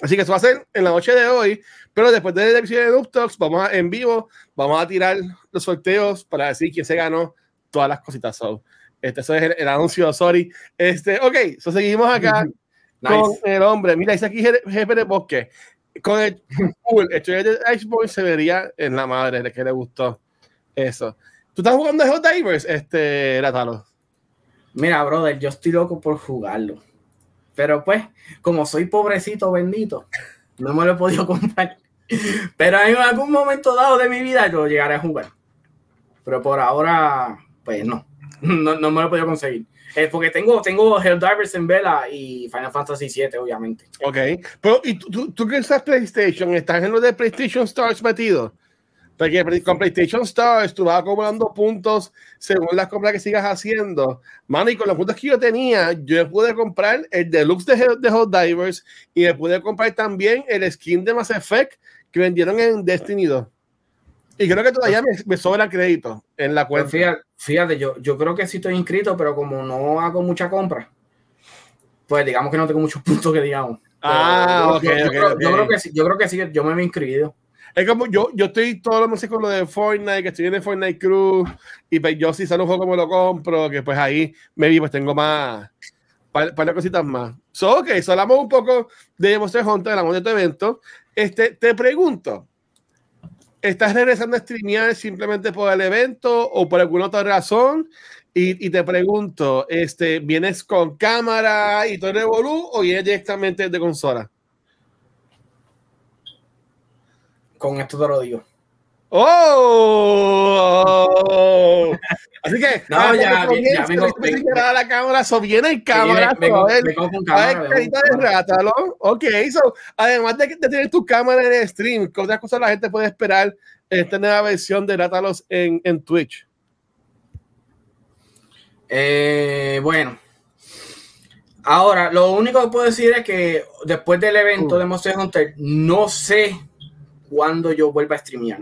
Así que eso va a ser en la noche de hoy, pero después de la episodio de Noob Talks, vamos a, en vivo, vamos a tirar los sorteos para decir quién se ganó todas las cositas. So, este eso es el, anuncio, sorry. Este, ok, so seguimos acá con el hombre. Mira, dice aquí jefe de bosque. Con el cool, el de Iceboy se vería en la madre de que le gustó. Eso. ¿Tú estás jugando Hot Divers, este, Latalo? Mira, brother, yo estoy loco por jugarlo. Pero pues, como soy pobrecito bendito, no me lo he podido comprar. Pero en algún momento dado de mi vida yo llegaré a jugar. Pero por ahora, pues no. No, no me lo he podido conseguir. Es porque tengo, tengo Helldivers en vela y Final Fantasy VII, obviamente. Ok. Pero, ¿y tú, tú, que estás PlayStation? ¿Estás en lo de PlayStation Stars metido? Porque con PlayStation Stars tú vas acumulando puntos según las compras que sigas haciendo. Mano, y con los puntos que yo tenía, yo pude comprar el deluxe de, de Hot Divers y me pude comprar también el skin de Mass Effect que vendieron en Destiny 2. Y creo que todavía me, me sobra crédito en la cuenta. fíjate, fíjate, yo, yo creo que sí estoy inscrito, pero como no hago mucha compra, pues digamos que no tengo muchos puntos que digamos. Ah, ok, yo, creo, que sí, yo creo que sí, yo me he inscrito. Es como yo, yo estoy todo lo meses con lo de Fortnite, que estoy en el Fortnite Crew, y pues yo si sale un juego como lo compro, que pues ahí me vi, pues tengo más, para, para cositas más. So, ok, so hablamos un poco de Monster Hunter, hablamos de tu evento. Este, te pregunto, ¿estás regresando a streamear simplemente por el evento o por alguna otra razón? Y, te pregunto, este, ¿vienes con cámara y todo el revolú o vienes directamente de consola? Con esto te lo digo. ¡Oh! Así que, No, ah, ya, vengo- señalada la cámara, so viene en cámara, vengo- con a cámara, ver carita de. Ok, so, además de, de tener tu cámara en el stream, ¿qué otras cosas la gente puede esperar esta nueva versión de Rátalos en, en Twitch? Eh, bueno. Ahora, lo único que puedo decir es que después del evento Uh. de Monster Hunter, no sé cuándo yo vuelva a streamear.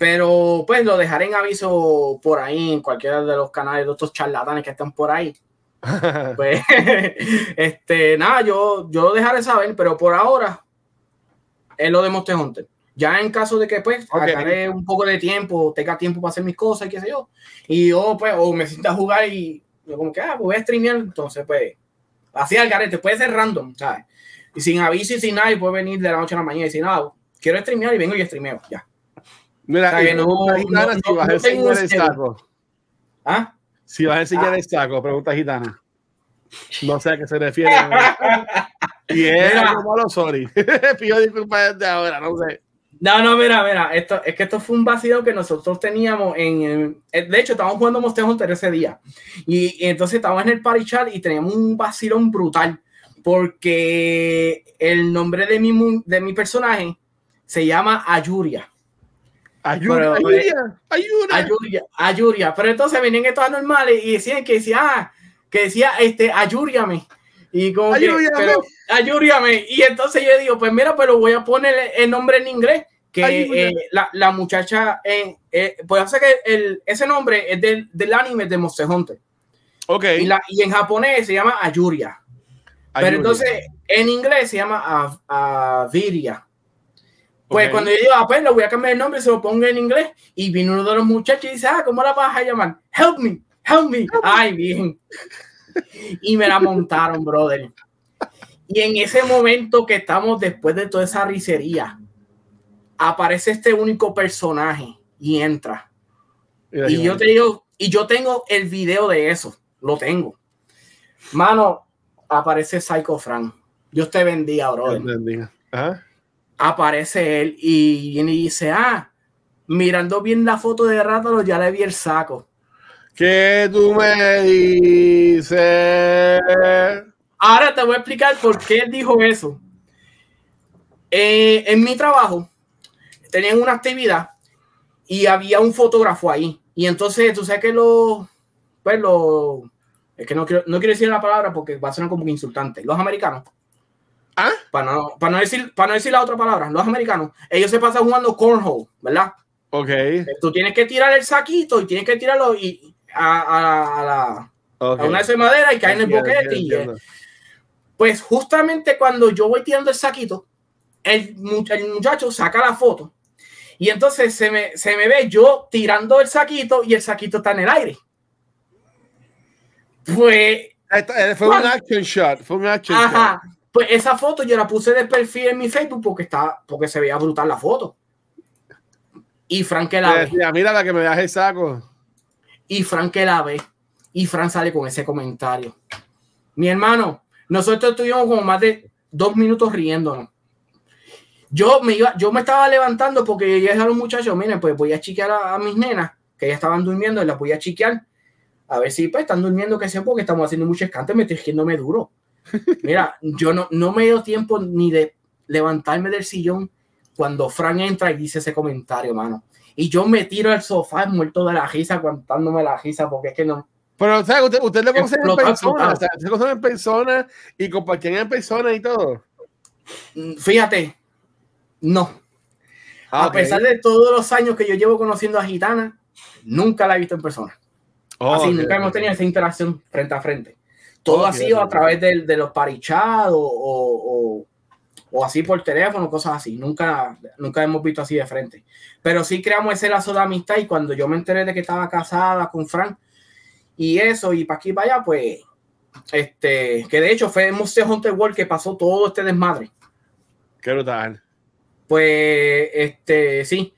Pero pues lo dejaré en aviso por ahí, en cualquiera de los canales de estos charlatanes que están por ahí. Pues, este, nada, yo, yo lo dejaré saber, pero por ahora es lo de Monster Hunter. Ya en caso de que pues Ok. agarre un poco de tiempo, tenga tiempo para hacer mis cosas y qué sé yo, y yo pues o me sienta a jugar y yo como que ah, pues, voy a streamear, entonces pues así al garete, puede ser random, ¿sabes? Y sin aviso y sin nada, y puede venir de la noche a la mañana y decir, nada, quiero streamear y vengo y streameo, ya. Mira, O sea, no- gitana no- si vas a enseñar el saco. ¿Ah? Si vas a enseñar Ah. el saco, pregunta gitana. No sé a qué se refiere. y es malo, sorry. Pido disculpas desde ahora, no sé. No, no, mira, mira, esto, es que esto fue un vacío que nosotros teníamos en, eh, de hecho, estábamos jugando Monster Hunter ese día, y, y entonces estábamos en el party chat y teníamos un vacilón brutal, porque el nombre de mi, de mi personaje se llama Ayuria. Ayuda, Pero, ayuda, ayuda. Ayuria, Ayuria. Pero entonces venían estos anormales y decían que decía, ah, que decía, este, ayúriame. Y como que, Ayúriame. pero, ayúriame. Y entonces yo digo, pues mira, pero voy a poner el nombre en inglés, que eh, la, la muchacha, eh, eh, pues hace que el, ese nombre es del, del anime de Monster Hunter. Ok. Y, la, y en japonés se llama Ayuria. Pero entonces en inglés se llama Av- Aviria. Pues cuando yo digo, ah, pues le voy a cambiar el nombre, se lo pongo en inglés. Y vino uno de los muchachos y dice, ah, ¿cómo la vas a llamar? Help me, help me. Ay, bien. Y me la montaron, brother. Y en ese momento que estamos después de toda esa risería, aparece este único personaje y entra. Y yo te digo, y yo tengo el video de eso, lo tengo. Mano, aparece Psycho Frank. Dios te bendiga, brother Ajá. Aparece él y viene y dice, ah, mirando bien la foto de Rátalo, ya le vi el saco. ¿Qué tú me dices? Ahora te voy a explicar por qué él dijo eso. Eh, en mi trabajo, tenían una actividad y había un fotógrafo ahí. Y entonces, tú sabes que los, pues los, es que no quiero, no quiero decir la palabra porque va a sonar como que insultante. Los americanos, ¿Ah? para no, para no decir, para no decir la otra palabra, los americanos, ellos se pasan jugando cornhole, ¿verdad? Ok. Tú tienes que tirar el saquito y tienes que tirarlo y a, a- a la, ok. a una de esas maderas y caer en el boquete. y, eh, pues justamente cuando yo voy tirando el saquito, el, el muchacho saca la foto y entonces se me, se me ve yo tirando el saquito y el saquito está en el aire. Pues, eh, Fue un action shot. Fue un action shot. Pues esa foto yo la puse de perfil en mi Facebook porque, está, porque se veía brutal la foto. Y Frank que la Te ve. mira la que me das el saco. y Fran que la ve y Fran sale con ese comentario. Mi hermano, nosotros estuvimos como más de dos minutos riéndonos. Yo me iba, yo me estaba levantando porque ya a los muchachos, miren, pues voy a chiquear a, a mis nenas que ya estaban durmiendo y las voy a chiquear a ver si pues están durmiendo que sea porque estamos haciendo mucho escante, me estoy duro. Mira, yo no, no me dio tiempo ni de levantarme del sillón cuando Fran entra y dice ese comentario, mano. Y yo me tiro al sofá muerto de la risa, aguantándome la risa, porque es que no. Pero, o sea, usted, usted lo conoce en persona. O sea, usted lo conoce en persona y compartían en persona y todo. Mm, Fíjate, no. Ah, a pesar de todos los años que yo llevo conociendo a Gitana, nunca la he visto en persona. Oh, Así nunca hemos tenido esa interacción frente a frente. Todo ha sido a través del- de, los parichados o, o, o así por teléfono, cosas así. Nunca, nunca hemos visto así de frente. Pero sí creamos ese lazo de amistad y cuando yo me enteré de que estaba casada con Frank y eso, y para aquí y para allá, pues, este, que de hecho fue en Monster Hunter World que pasó todo este desmadre. Qué brutal. Pues, este, sí.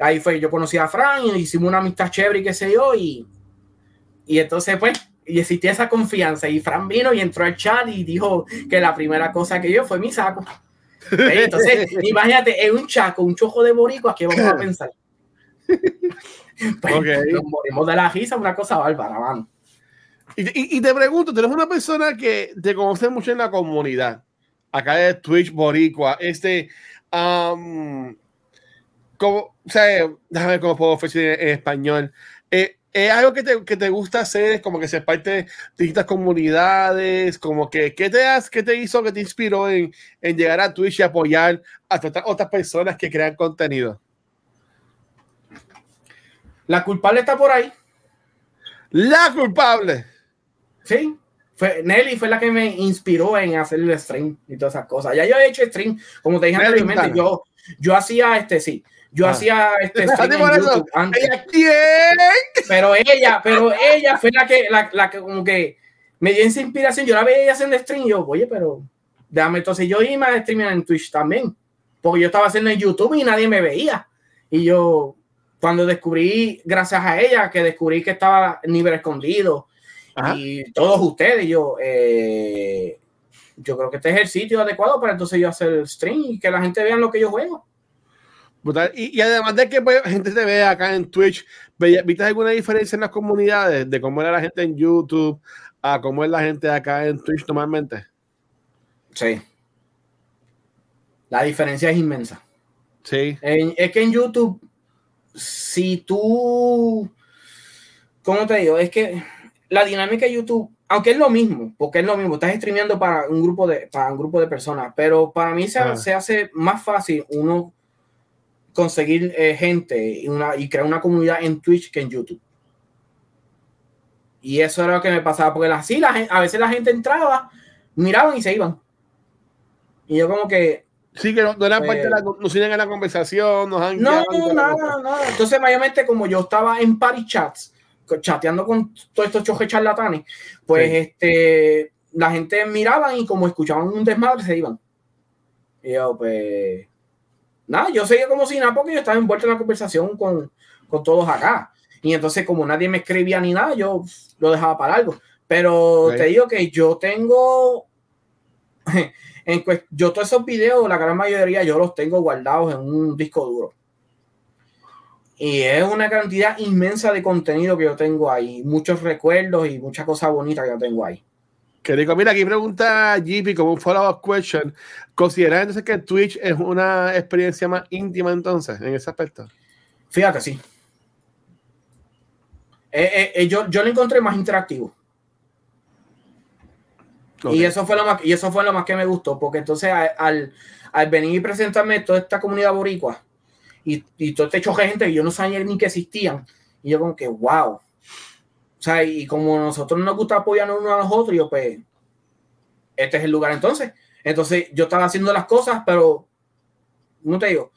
Ahí fue, yo conocí a Fran y hicimos una amistad chévere y qué sé yo, y, y entonces, pues, y existía esa confianza. Y Fran vino y entró al chat y dijo que la primera cosa que yo fue mi saco. Entonces, imagínate, en un chaco, un chojo de boricua, ¿qué vamos a pensar? Pues, Nos morimos de la risa, una cosa bárbara, vamos. Y, y, te pregunto, tú eres una persona que te conoce mucho en la comunidad, acá de Twitch Boricua, este, um, como, o sea, déjame ver cómo puedo ofrecer en, en español. Eh, ¿Es algo que te, que te, gusta hacer? Es como que ser parte de distintas comunidades, como que, ¿qué te, has, qué te hizo, que te inspiró en, en llegar a Twitch y apoyar a otras personas que crean contenido? La culpable está por ahí. La culpable. Sí. Fue, Nelly fue la que me inspiró en hacer el stream y todas esas cosas. Ya yo he hecho stream, como te dije anteriormente, yo, yo hacía este, sí, yo ah. hacía este. Pero ella, pero ella fue la que, la, la, que como que me dio esa inspiración. Yo la veía haciendo stream y yo, oye, pero déjame entonces yo iba a streamar en Twitch también. Porque yo estaba haciendo en YouTube y nadie me veía. Y yo, cuando descubrí, gracias a ella, que descubrí que estaba nivel escondido y todos ustedes, yo, eh, yo creo que este es el sitio adecuado para entonces yo hacer el stream y que la gente vea lo que yo juego. Y, además de que pues, gente te ve acá en Twitch, ¿viste alguna diferencia en las comunidades de cómo era la gente en YouTube a cómo es la gente acá en Twitch normalmente? Sí. La diferencia es inmensa. Sí. es que en YouTube, si tú, ¿cómo te digo? Es que la dinámica de YouTube, aunque es lo mismo, porque es lo mismo, estás streameando para un grupo de, para un grupo de personas, pero para mí se, ah. se hace más fácil uno conseguir eh, gente y, una, y crear una comunidad en Twitch que en YouTube. Y eso era lo que me pasaba, porque así la a veces la gente entraba, miraban y se iban. Y yo como que... Sí, que no, eran parte de la, pues no siguen en la conversación, no, nada, nada. Entonces, mayormente, como yo estaba en party chats, chateando con todos estos chojes charlatanes, pues este, la gente miraba y como escuchaban un desmadre, se iban. Y yo, pues, nada, yo seguía como si nada porque yo estaba envuelto en la conversación con, con todos acá. Y entonces, como nadie me escribía ni nada, yo lo dejaba para algo. Pero te digo que yo tengo. En, yo todos esos videos, la gran mayoría, yo los tengo guardados en un disco duro. Y es una cantidad inmensa de contenido que yo tengo ahí. Muchos recuerdos y muchas cosas bonitas que yo tengo ahí. Que digo, mira, aquí pregunta JP como un follow-up question. ¿Consideras entonces que Twitch es una experiencia más íntima entonces en ese aspecto? Fíjate, sí. Eh, eh, eh, yo, yo lo encontré más interactivo. Y, eso fue lo más, y eso fue lo más que me gustó, porque entonces al, al venir y presentarme toda esta comunidad boricua y, y todo este choque de gente que yo no sabía ni que existían, y yo como que, wow, o sea, y como nosotros nos gusta apoyarnos unos a los otros, yo pues, este es el lugar entonces. Entonces yo estaba haciendo las cosas, pero, no te digo,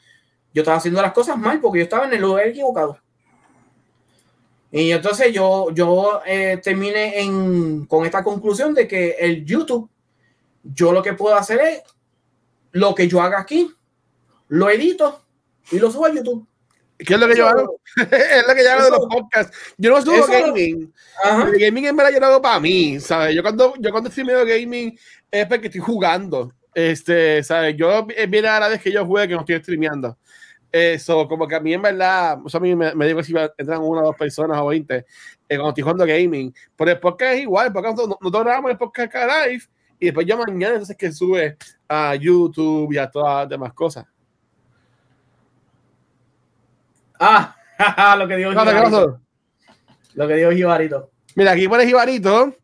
yo estaba haciendo las cosas mal porque yo estaba en el lugar equivocado. Y entonces yo, yo eh, terminé en, con esta conclusión de que el YouTube, yo lo que puedo hacer es lo que yo haga aquí, lo edito y lo subo a YouTube. ¿Qué es lo que yo hago? es lo que yo hago de los podcasts. Yo no subo gaming. El gaming en verdad yo lo hago para mí, ¿sabes? Yo cuando, yo cuando estoy medio gaming es porque estoy jugando. Este, ¿sabes? Yo es bien la vez que yo juegue que no estoy streameando. Eso, como que a mí en verdad, o sea, a mí me, me digo si entran una o dos personas o veinte eh, cuando estoy jugando gaming. Pero el podcast es igual, porque nosotros, nosotros grabamos el podcast live y después yo mañana entonces que sube a YouTube y a todas las demás cosas. Ah, lo que dijo Jibarito. Lo que dijo. Mira, aquí pone Jibarito.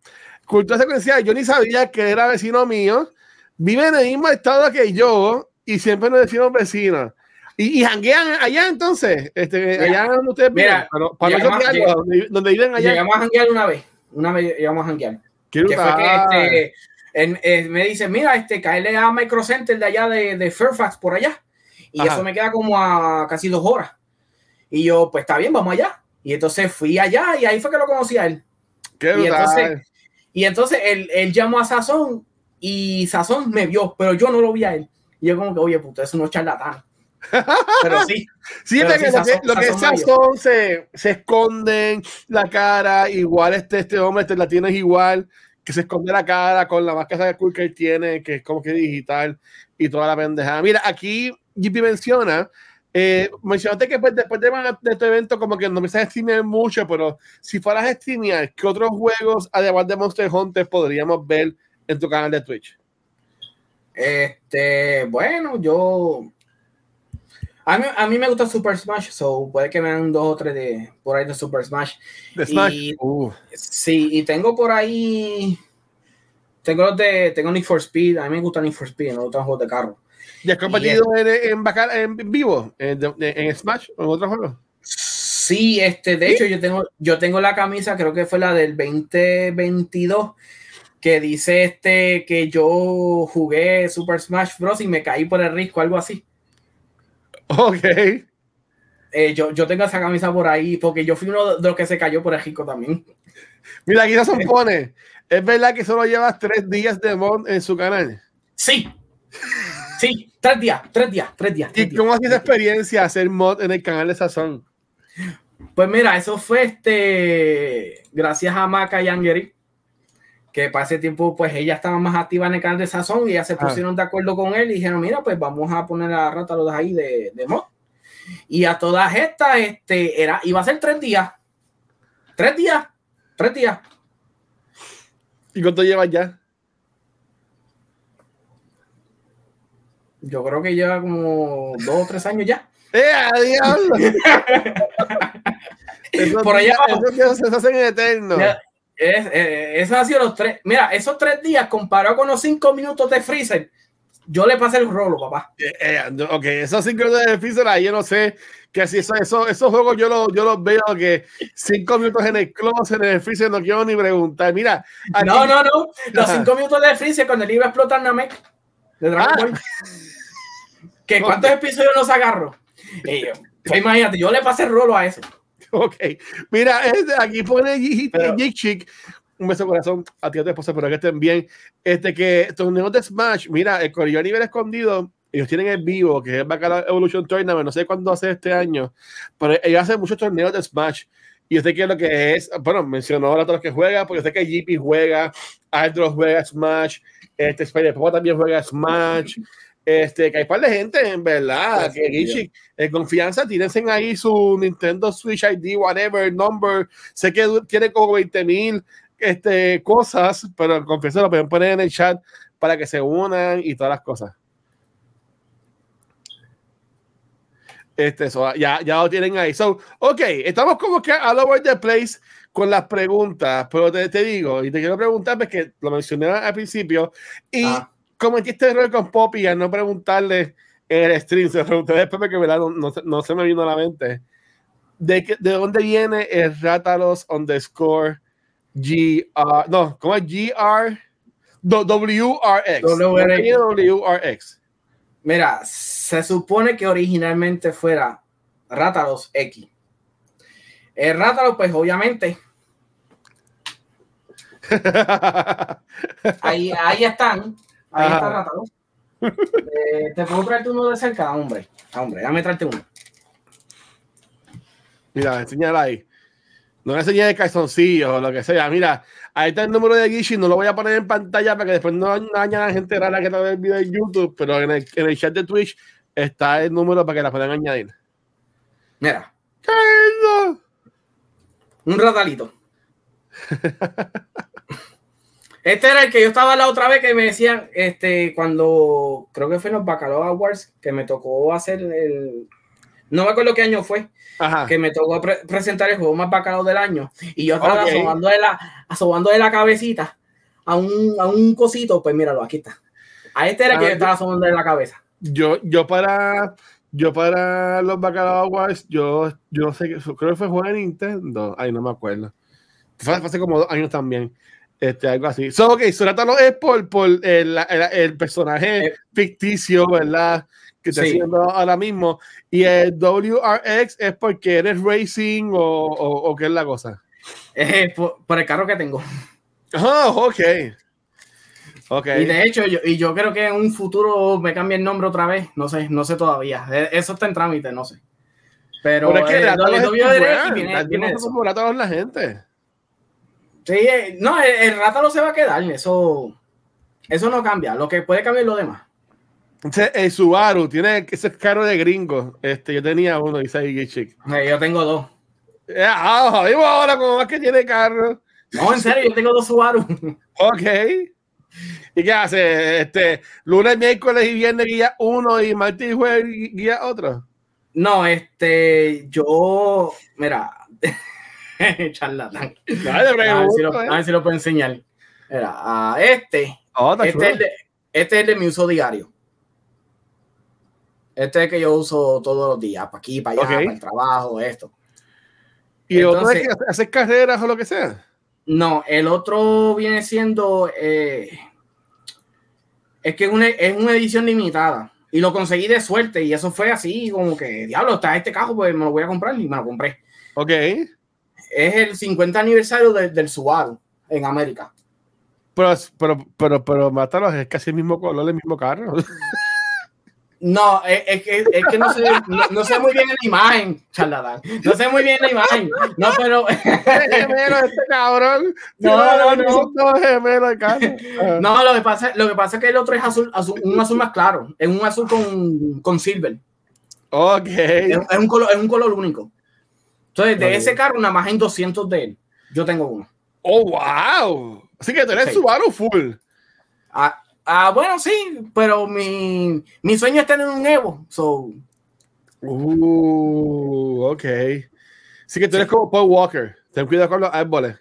Cultura secuencial. Yo ni sabía que era vecino mío. Vive en el mismo estado que yo y siempre nos decimos vecinos. Y, y janguean allá entonces, este, allá donde ustedes Mira, para llegamos, donde, donde, viven allá. Llegamos a janguear una vez, una vez llegamos a janguear. Que fue que, este, él, él me dice, mira, este, caerle a Micro Center de allá de, de Fairfax por allá. Y Ajá. eso me queda como a casi dos horas. Y yo, pues está bien, vamos allá. Y entonces fui allá y ahí fue que lo conocí a él. Qué Y entonces, y entonces él, él llamó a Sazón y Sazón me vio, pero yo no lo vi a él. Y yo como que, oye, puto, es charlatán. Pero sí, Sí, Pero sí, que, Sazón- lo que es Sazón se, se esconden la cara, igual este, este hombre este la tienes igual, que se esconde la cara con la máscara de cool que él tiene, que es como que digital y toda la pendejada. Mira, aquí JP menciona, eh, mencionaste que pues, después de, de este evento como que no me sabes streamear mucho, pero si fueras a streamear, ¿qué otros juegos, además de Monster Hunter, podríamos ver en tu canal de Twitch? este, bueno, yo. A mí, a mí me gusta Super Smash, so puede que me den dos o tres de, por ahí de Super Smash. De Smash. Y- Uh, Sí, y tengo por ahí. Tengo los de. Tengo Need for Speed. A mí me gusta Need for Speed, no gustan juegos de carro. ¿Ya has competido en, en, en vivo, en, en Smash o en otros juegos? Sí, este, de hecho, yo tengo, yo tengo la camisa, creo que fue la del 2022, que dice este que yo jugué Super Smash Bros. y me caí por el risco, algo así. Ok. Eh, yo, yo tengo esa camisa por ahí, porque yo fui uno de los que se cayó por el risco también. Mira, aquí se pone. Es verdad que solo llevas tres días de mod en su canal. Sí, sí, tres días, tres días, tres días. tres ¿Y días. cómo ha sido experiencia hacer mod en el canal de Sazón? Pues mira, eso fue este gracias a Maca y Angeri, que para ese tiempo pues ella estaba más activa en el canal de Sazón y ya se Ah. pusieron de acuerdo con él y dijeron, mira, pues vamos a poner a Rátalos ahí de, de mod. Y a todas estas, este, era, iba a ser tres días. Tres días, tres días. ¿Y cuánto llevas ya? Yo creo que lleva como dos o tres años ya. ¡Eh, diablo! Por allá esos días se hacen eternos. Ya, es, eh, han sido los tres. Mira, esos tres días comparado con los cinco minutos de Freezer, yo le pasé el rolo, papá. Eh, eh, ok, esos cinco minutos de Freezer ahí yo no sé que si eso, eso- esos juegos yo, lo- yo los veo que cinco minutos en el closet, en el Freezer, no quiero ni preguntar. Mira, aquí- No, no, no. Los cinco minutos de Freezer cuando él iba a explotar Namek de Dragon Ah. Ball. ¿Que ¿Cuántos episodios nos agarró? Y yo, pues imagínate, yo le pasé el rolo a eso. Ok, mira, este, aquí pone Geek Chick. Un beso corazón a ti y a tu esposa, pero que estén bien. Este que torneos de Smash, mira, el Corillo a nivel escondido, ellos tienen el vivo, que es el Bacalao Evolution Tournament, no sé cuándo hace este año, pero ellos hacen muchos torneos de Smash. Y yo sé que lo que es, bueno, mencionó ahora a todos los que juegan, porque yo sé que JP juega, Aldros juega Smash, este Spider también juega Smash, este, que hay par de gente, en verdad, Sí, que en confianza, tírense ahí su Nintendo Switch ID, whatever, number. Sé que tiene como 20 mil este, cosas, pero en confianza lo pueden poner en el chat para que se unan y todas las cosas. Este, eso, ya, ya lo tienen ahí. So, ok, estamos como que all over the place con las preguntas, pero te, te digo, y te quiero preguntar, porque lo mencioné al principio, y Ah. Cometí este error con Poppy al no preguntarle en el stream, se pregunté después porque ¿verdad? No, no, se- no se me vino a la mente. ¿De, qué- de dónde viene el Rátalos underscore GR? No, ¿cómo es GR? WRX. WRX. ¿Dónde viene WRX. Mira, se supone que originalmente fuera Rátalos X. El Rátalos, pues obviamente, ahí, ahí están. Ahí está Rátalos. Eh, te puedo traerte uno de cerca, hombre. Ah, Hombre, déjame traerte uno. Mira, enseñala ahí. No me enseñé de calzoncillos o lo que sea. Mira, ahí está el número de Gishi. No lo voy a poner en pantalla para que después no daña a la gente rara que está viendo el video en YouTube, pero en el, en el chat de Twitch está el número para que la puedan añadir. Mira, ¡Qué lindo! un ratalito. Este era el que yo estaba la otra vez que me decían, este, cuando creo que fue en los Bacalao Awards, que me tocó hacer el. No me acuerdo qué año fue, Ajá. que me tocó pre- presentar el juego más bacalao del año. Y yo estaba Ok. asomando, de la, asomando de la cabecita a un, a un cosito, pues míralo, aquí está. A este era el que Ah, yo estaba asomando de la cabeza. Yo, yo para yo para los Bacalao Awards, yo, yo no sé, qué- creo que fue juego de Nintendo. Ay, no me acuerdo. Fue hace como dos años también. Este, algo así. So, ok, Sorátalo es por, por el, el, el personaje Eh. ficticio, ¿verdad? Que está Sí. haciendo ahora mismo. Y el WRX es porque eres racing o, o, o qué es la cosa. Eh, por, por el carro que tengo. Ah, ok. Ok. Y de hecho, yo, y yo creo que en un futuro me cambie el nombre otra vez. No sé, no sé todavía. Eh, Eso está en trámite, no sé. Pero, Pero es que eh, son por Rátalos la gente. Sí, eh, no, el, el rátalo se va a quedar. Eso, eso no cambia. Lo que puede cambiar es lo demás. Entonces, el Subaru tiene ese carro de gringo. Este, yo tenía uno, dice ahí, chick. Yo tengo dos. Eh, Ah, jodimos ahora como más que tiene carro. No, en serio, yo tengo dos Subaru. Ok. ¿Y qué hace? Este, lunes, miércoles y viernes guía uno y martes y jueves guía otro. No, este, yo, mira, charlatán. Dale, A ver, si lo, pregunto, a ver si lo puedo enseñar. A este, Oh, este es, el de, este es el de mi uso diario. Este es el que yo uso todos los días, para aquí, para allá, para el trabajo, esto. y otro es que hacer carreras o lo que sea. No, el otro viene siendo, eh, es que es una, es una edición limitada. Y lo conseguí de suerte y eso fue así, como que, diablo, está este cajo, pues me lo voy a comprar y me lo compré. Ok. Es el 50 aniversario de- del Subaru en América. Pero, pero, pero, pero Mátalos es casi el mismo color, el mismo carro. No, es, es que, es que no, sé, no, no sé muy bien en la imagen, charlatán. No sé muy bien la imagen. No, pero gemelo este cabrón. No, no, no. Carro. Ah. no, lo que pasa, lo que pasa es que el otro es azul, azul un azul más claro. Es un azul con, con silver. Ok. Es, es un color, es un color único. Entonces, de ese carro, nada más en 200 de él. Yo tengo uno. Oh, wow. Así que tú eres Sí. Subaru full. Ah, ah, bueno, sí, pero mi, mi sueño es tener un Evo. So, Uh, ok. Así que tú eres como Paul Walker. Ten cuidado con los árboles.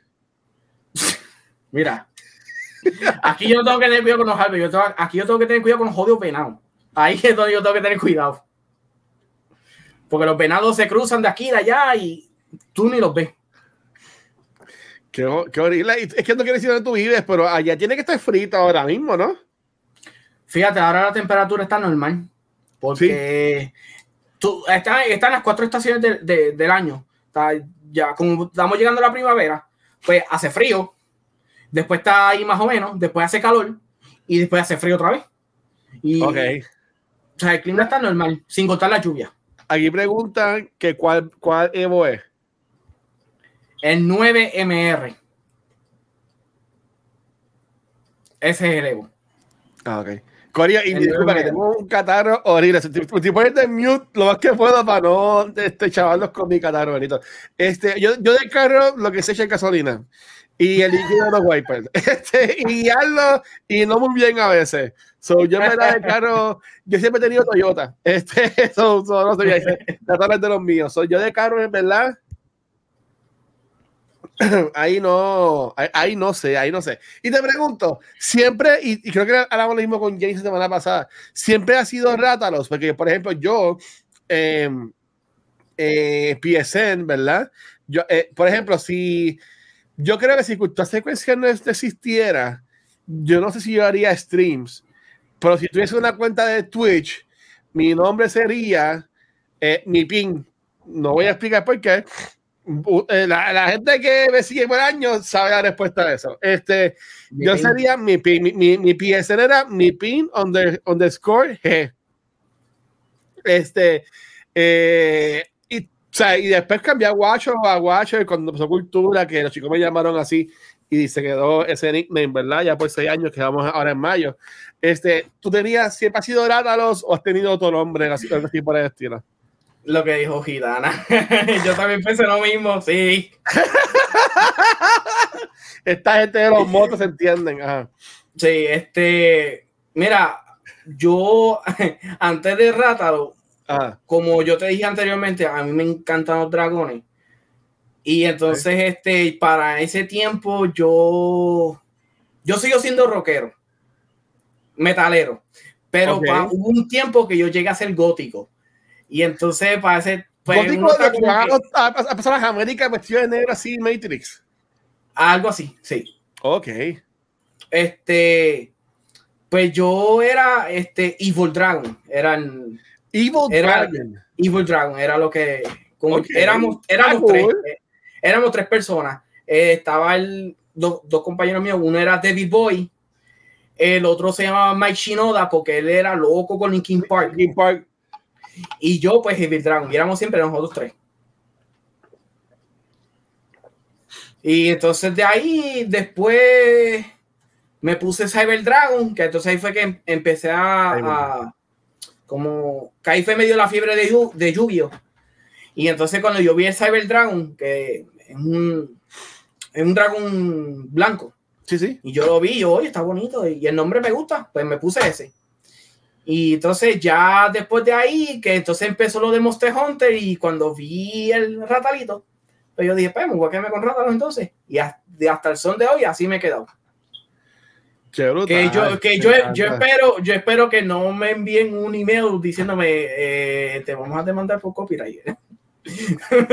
Mira, aquí yo no tengo que tener cuidado con los árboles, yo tengo- aquí yo tengo que tener cuidado con los jodidos venados. Ahí es donde yo tengo que tener cuidado. Porque los venados se cruzan de aquí y de allá y tú ni los ves. Qué, qué horrible. Es que no quiero decir dónde tú vives, pero allá tiene que estar frito ahora mismo, ¿no? Fíjate, ahora la temperatura está normal. Porque tú, está- están las cuatro estaciones de- de- del año. Está ya, como estamos llegando a la primavera, pues hace frío. Después está ahí más o menos. Después hace calor. Y después hace frío otra vez. Y, Ok. O sea, el clima está normal, sin contar la lluvia. Aquí preguntan que cuál, cuál Evo es. El 9MR. Ese es el Evo. Ah, ok. Coria, y disculpa que tengo un catarro horrible. Si si puedes ponerte mute lo más que puedo para no este, chavarlos con mi catarro, bonito. Este, yo, yo del carro lo que se echa es gasolina y el líquido de los wipers. Este, y guiarlo y no muy bien a veces. So, yo me da carro, yo siempre he tenido Toyota. Este, so, so, no sé, de los míos. So, yo de carro, en verdad, ahí no, ahí, ahí no sé, ahí no sé. Y te pregunto, siempre, y, y creo que hablamos lo mismo con James la semana pasada, siempre ha sido Rátalos, porque por ejemplo yo, eh, eh, PSN, ¿verdad? Yo, eh, por ejemplo, si yo creo que si Cultura Secuencial no existiera, yo no sé si yo haría streams, pero si tuviese una cuenta de Twitch, mi nombre sería eh, mi pin. No voy a explicar por qué. Eh, La, la gente que me sigue por años sabe la respuesta a eso. Este, yo pin. sería mi pin, mi, mi, mi PSN era mi pin under, underscore G. Este, eh, sea, y después cambié a Watcher a Watcher cuando empezó Cultura, que los chicos me llamaron así y se quedó ese nickname, ¿verdad? Ya por seis años, que vamos ahora en mayo. Este, ¿Tú tenías, siempre has sido Rátalos o has tenido otro nombre así, así por el estilo? Lo que dijo Gitana. Yo también pensé lo mismo, sí. Esta gente de los motos se entienden. Ajá. Sí, este. Mira, yo antes de Rátalo, Ajá. como yo te dije anteriormente, a mí me encantan los dragones. Y entonces, este, para ese tiempo, yo. Yo sigo siendo rockero, metalero. Pero Ok. pa- hubo un tiempo que yo llegué a ser gótico. Y entonces, para ese. pues, Gótico de que a, a- las Américas vestido de negro así, Matrix. algo así, sí. Ok. Este, pues yo era este Evil Dragon, eran Evil Era- Dragon. Evil Dragon, era lo que como éramos, éramos Ah, tres, eh, éramos tres personas. Eh, estaba el do- dos compañeros míos, uno era David Boy, el otro se llamaba Mike Shinoda porque él era loco con Linkin Park Linkin Park. y yo pues Evil Dragon, y éramos siempre nosotros tres. Y entonces de ahí después me puse Cyber Dragon, que entonces ahí fue que em- empecé a- como que ahí fue medio la fiebre de, Yu- de Yu-Gi-Oh! Y entonces cuando yo vi el Cyber Dragon, que es un, es un dragón blanco, Sí, sí. y yo lo vi, yo, oye, está bonito, y el nombre me gusta, pues me puse ese. Y entonces ya después de ahí, que entonces empezó lo de Monster Hunter, y cuando vi el ratalito, pues yo dije, pues me voy a quedarme con Rátalos entonces. Y hasta, hasta el son de hoy así me he quedado. Brutal. Que yo, que yo, yo espero, yo espero que no me envíen un email diciéndome eh, te vamos a demandar por copyright.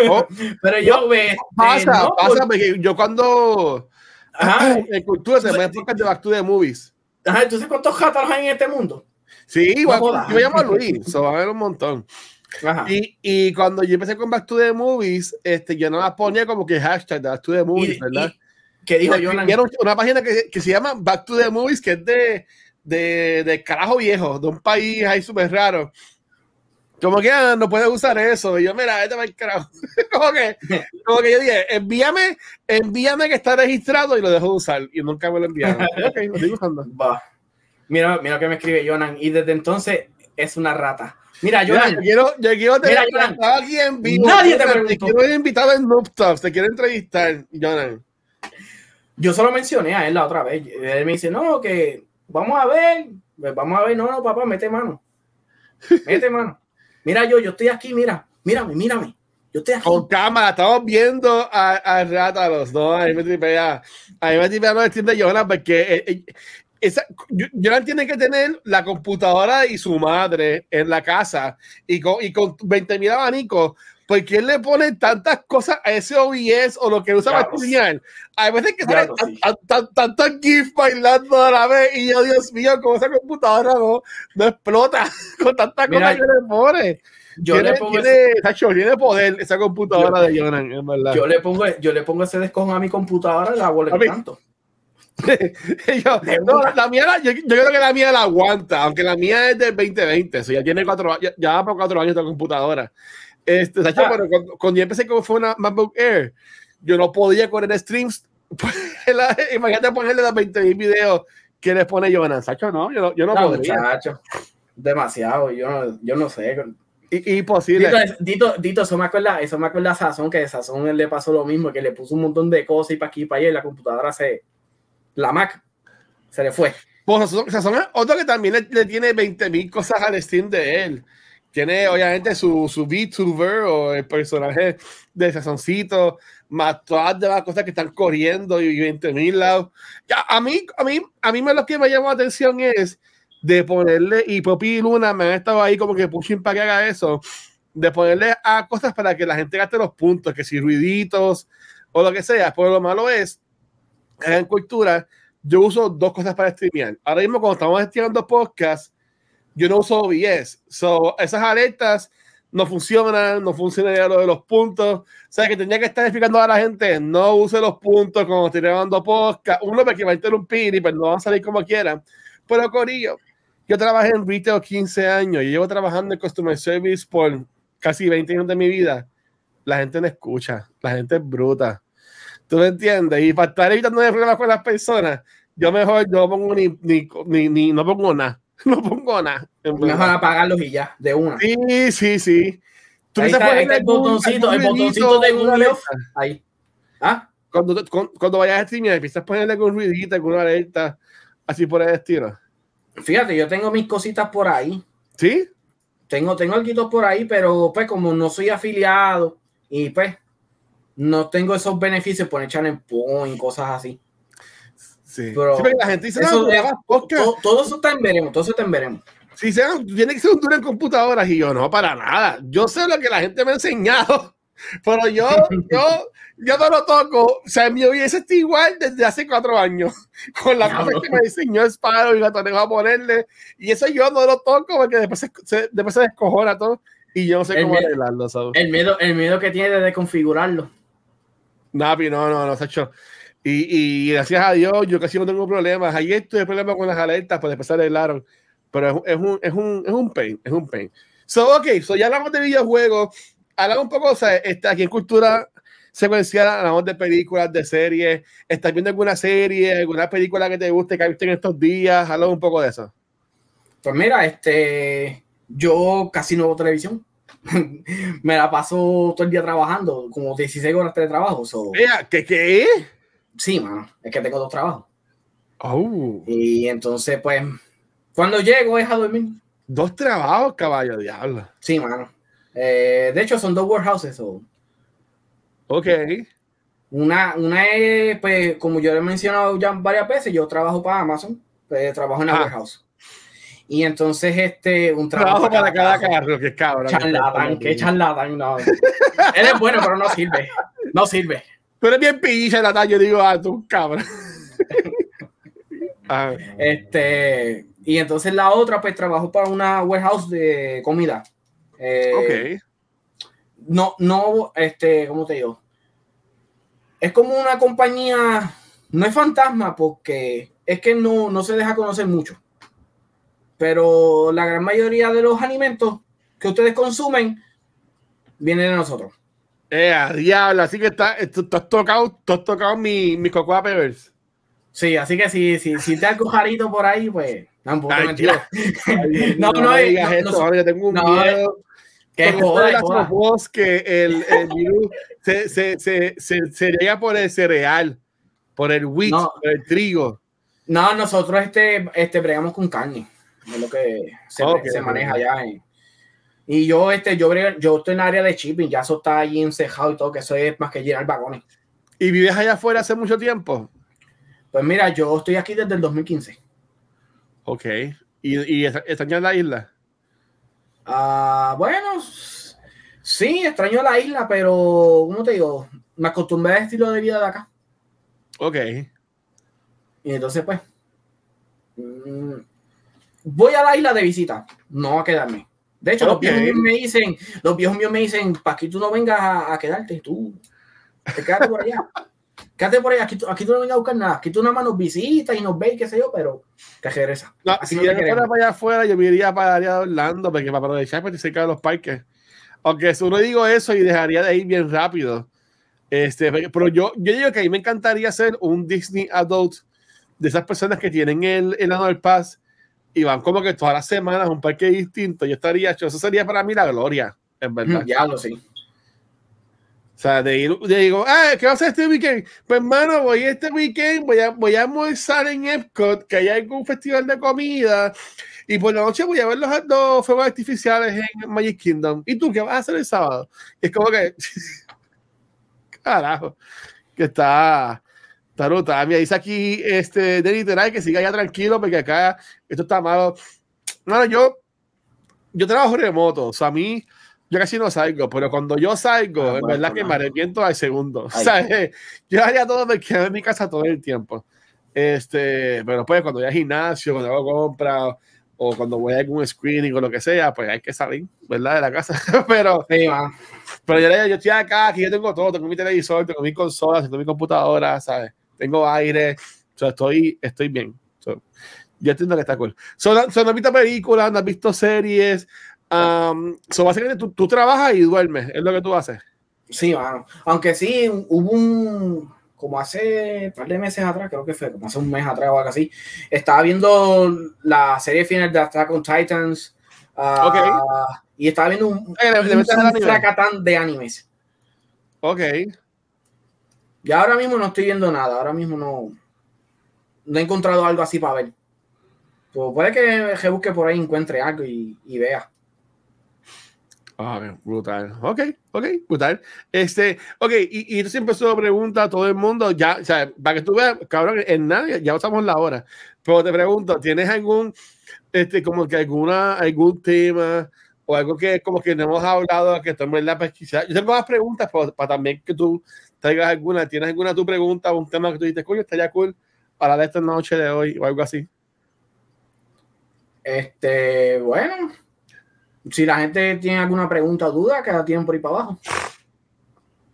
Oh, Pero yo me pasa, no, pasa, por- porque yo cuando ajá, en cultura se me podcast de Back to the Movies. ajá, entonces ¿cuántos Rátalos hay en este mundo? Sí, igual, yo me llamo Luis, so va a haber un montón. Ajá. Y, y cuando yo empecé con Back to the Movies, este, yo no las ponía como que hashtag de Back to the Movies, Y- ¿verdad? Que dijo Jonan, una página que, que se llama Back to the Movies, que es de, de, de carajo viejo, de un país ahí súper raro. Como que ah, no puedes usar eso. Y yo, mira, este va el carajo. como, que, como que yo dije, envíame, envíame que está registrado y lo dejo de usar. Y nunca me lo enviaron. ok, lo estoy usando. Va. Mira, mira que me escribe Jonan. Y desde entonces es una rata. Mira, Mira, Jonan. yo quiero, yo quiero tener Mira, Jonan. a alguien vivo. Nadie te preguntó. quiero invitado en Noob Talks, te quiero entrevistar, Jonan. Yo solo mencioné a él la otra vez. Él me dice, no, que vamos a ver. Pues vamos a ver. No, no, papá, mete mano. Mete mano. Mira yo, yo estoy aquí, mira. Mírame, mírame. Yo estoy aquí. Con cámara, estamos viendo a, a Rata los dos. A mí me tripea. A mí me tripea los streams de Jonas porque eh, eh, esa, tiene que tener la computadora y su madre en la casa y con, y con 20 mil abanicos. Porque él le pone tantas cosas a ese OBS o lo que usa para estudiar. Hay veces que Diablo, sale sí. tan- tan- tantos GIFs bailando a la vez y yo, Dios mío, como esa computadora no, no explota con tantas cosas que le pone. Yo tiene, le pongo tiene, ese, Tacho, tiene poder esa computadora de Jonan, en verdad. yo le pongo, yo le pongo ese descojón a mi computadora y la hago canto. Yo- no, la, mía, yo, yo creo que la mía la aguanta, aunque la mía es del 2020, o sea, ya tiene cuatro, ya, ya va por cuatro años esta computadora. Este, Ah. cuando, cuando yo empecé como fue una MacBook Air, yo no podía correr streams. la- imagínate ponerle los 20 mil videos que les pone Jonan. Sacho, no, yo no, yo no No, podría. muchacho. Demasiado, yo no, yo no sé. I- imposible. Dito, Dito, Dito, eso me acuerda, eso me acuerda a Sazón, que a Sazón le pasó lo mismo, que le puso un montón de cosas y para aquí y para allá y la computadora se, la Mac se le fue. Pues Sazón, Sazón es otro que también le, le tiene 20 mil cosas al Steam de él. Tiene obviamente su, su VTuber o el personaje de Sazoncito, más todas las cosas que están corriendo y 20 mil lados. Ya, a mí, a mí, a mí me lo que me llamó la atención es de ponerle, y Poppy y Luna me han estado ahí como que pushing para que haga eso, de ponerle a cosas para que la gente gaste los puntos, que si ruiditos o lo que sea. Pero lo malo es, en cultura, yo uso dos cosas para streamear. Ahora mismo, cuando estamos streamando podcast, yo no uso OBS. So, esas alertas no funcionan, no funciona lo de los puntos. O sea, que tenía que estar explicando a la gente, no use los puntos cuando estoy grabando podcast. Uno, porque va a interrumpir y pues no van a salir como quieran. Pero, Corillo, yo trabajé en retail 15 años y llevo trabajando en customer service por casi 20 años de mi vida. La gente no escucha, la gente es bruta. ¿Tú me entiendes? Y para estar evitando problemas con las personas, yo mejor no pongo ni, ni, ni, ni- no pongo nada. No pongo nada. Mejor apagarlos y ya, de una. Sí, sí, sí. Tú Ahí está, está el algún- botoncito, el botoncito de Google. Ahí. Ah, Cuando, cuando, cuando vayas a streaming, empiezas a ponerle algún ruidito, alguna alerta, así por el estilo. fíjate, yo tengo mis cositas por ahí. ¿Sí? Tengo, tengo algo por ahí, pero pues como no soy afiliado y pues no tengo esos beneficios por echar en point, cosas así. Sí. Pero Sí, porque la gente dice, Eso no, grabas podcast. todo, todo eso está en veremos, todo eso está en veremos. Sí, sea, tiene que ser un duro en computadoras y yo no, para nada. Yo sé lo que la gente me ha enseñado, pero yo, yo, yo no lo toco. O sea, mi OBS está igual desde hace cuatro años. Con la cosa que me diseñó Sparrow y la tengo a ponerle. Y eso yo no lo toco porque después se, después se descojona todo. Y yo no sé cómo arreglarlo. El miedo, el miedo que tiene de configurarlo. Napi, no, no, no, se ha hecho. Y, y, gracias a Dios, yo casi no tengo problemas. Ayer tuve problemas con las alertas, pues después se arreglaron. Pero es, un, es, un, es un pain, es un pain. So, ok, so ya hablamos de videojuegos. Hablamos un poco, o sea, está aquí en cultura secuencial, hablamos de películas, de series. ¿Estás viendo alguna serie, alguna película que te guste, que has visto en estos días? Hablamos un poco de eso. Pues mira, este, yo casi no veo televisión. me la paso todo el día trabajando, como 16 horas de trabajo. So. ¿Qué qué? Sí, mano, es que tengo dos trabajos. Oh. Y entonces, pues, cuando llego es a dormir. Dos trabajos, caballo diablo. Sí, mano. Eh, de hecho, son dos warehouses. So. Ok. Una, una es, pues, como yo le he mencionado ya varias veces, yo trabajo para Amazon, pues, trabajo en el ah. warehouse. Y entonces, este, un trabajo, para cada, carro, que es cabrón. Charlatán, que charlatán, no. Él es bueno, pero no sirve. No sirve. Tú eres bien pilla la yo digo, ah, tú, cabrón. Este, y entonces la otra, pues trabajo para una warehouse de comida. Eh, ok. No, no, este, ¿cómo te digo? Es como una compañía, no es fantasma porque es que no, no se deja conocer mucho pero la gran mayoría de los alimentos que ustedes consumen vienen de nosotros. Eh, diablo, así que está, tú, has tocado, tú has tocado mi, mi cocoa pebbles. Sí, así que si, si, si te has cojarito por ahí, pues tampoco Ay, mentira. no, no, no, digas no, esto, no, yo tengo un miedo. Que joda, joda. que el, el virus se, se, se, se, llega por el cereal, por el wheat, por el trigo. No, nosotros este, este bregamos con carne es lo que se, maneja allá. Y yo, este, yo, yo estoy en el área de shipping, ya eso está ahí encejado y todo, que eso es más que llenar vagones. ¿Y vives allá afuera hace mucho tiempo? Pues mira, yo estoy aquí desde el 2015. Ok. ¿Y, y extrañas la isla? Ah, bueno, sí, extraño la isla, pero, ¿cómo te digo? Me acostumbré al estilo de vida de acá. Ok. Y entonces, pues, mm, voy a la isla de visita, no a quedarme. De hecho, los viejos míos me dicen, los viejos míos me dicen, para que tú no vengas a, quedarte, tú, te quédate por allá. quédate por allá, aquí, aquí, tú no vengas a buscar nada, aquí tú nada más nos visitas y nos ves, qué sé yo, pero te regresas. si yo fuera para allá afuera, yo me iría para allá Orlando, porque para aprovechar para cerca de los parques. Aunque si uno digo eso y dejaría de ir bien rápido. Este, pero yo, yo digo que a mí me encantaría ser un Disney Adult de esas personas que tienen el, el Annual Pass y van como que todas las semanas a un parque distinto, yo estaría hecho, eso sería para mí la gloria, en verdad. Ya lo sé. O sea, de ir, de digo, ah, ¿qué va a hacer este weekend? Pues, hermano, voy este weekend, voy a, voy a almorzar en Epcot, que hay algún festival de comida, y por la noche voy a ver los dos fuegos artificiales en Magic Kingdom. ¿Y tú qué vas a hacer el sábado? es como que, carajo, que está, Taruta, me dice aquí este, de literal que siga ya tranquilo porque acá esto está malo. Bueno, yo, yo trabajo remoto, o sea, a mí, yo casi no salgo, pero cuando yo salgo, ah, en verdad que me arrepiento al segundo. O sea, yo haría todo me quedo en mi casa todo el tiempo. Este, pero pues cuando voy al gimnasio, cuando hago compras o cuando voy a algún screening o lo que sea, pues hay que salir, ¿verdad? De la casa. pero, pero yo, yo estoy acá, aquí yo tengo todo, tengo mi televisor, tengo mi consola, tengo mi computadora, ¿sabes? Tengo aire, o sea, estoy, estoy bien. So, yo entiendo que está cool. So, no, has visto películas, no has visto series. Um, so, básicamente tú, tú, trabajas y duermes, es lo que tú haces. Sí, bueno. Aunque sí, hubo un. Como hace un par de meses atrás, creo que fue, como hace un mes atrás o algo así, estaba viendo la serie final de Attack on Titans. Uh, Y estaba viendo un, eh, un, un de animes. Ok. Y ahora mismo no estoy viendo nada, ahora mismo no, no he encontrado algo así para ver. Pues puede que se busque por ahí, encuentre algo y, vea. Ah, brutal. Ok, ok, brutal. Este, ok, y, y tú siempre se lo pregunta a todo el mundo, ya, o sea, para que tú veas, cabrón, en nadie, ya usamos la hora. Pero te pregunto, ¿tienes algún, este, como que alguna, algún tema o algo que como que no hemos hablado, que tú en verdad pues, Yo tengo más preguntas, pero para también que tú traigas alguna. ¿Tienes alguna tu pregunta o un tema que tú dices, coño, estaría cool para esta noche de hoy o algo así? Este, bueno, si la gente tiene alguna pregunta o duda, cada tiempo por ahí para abajo.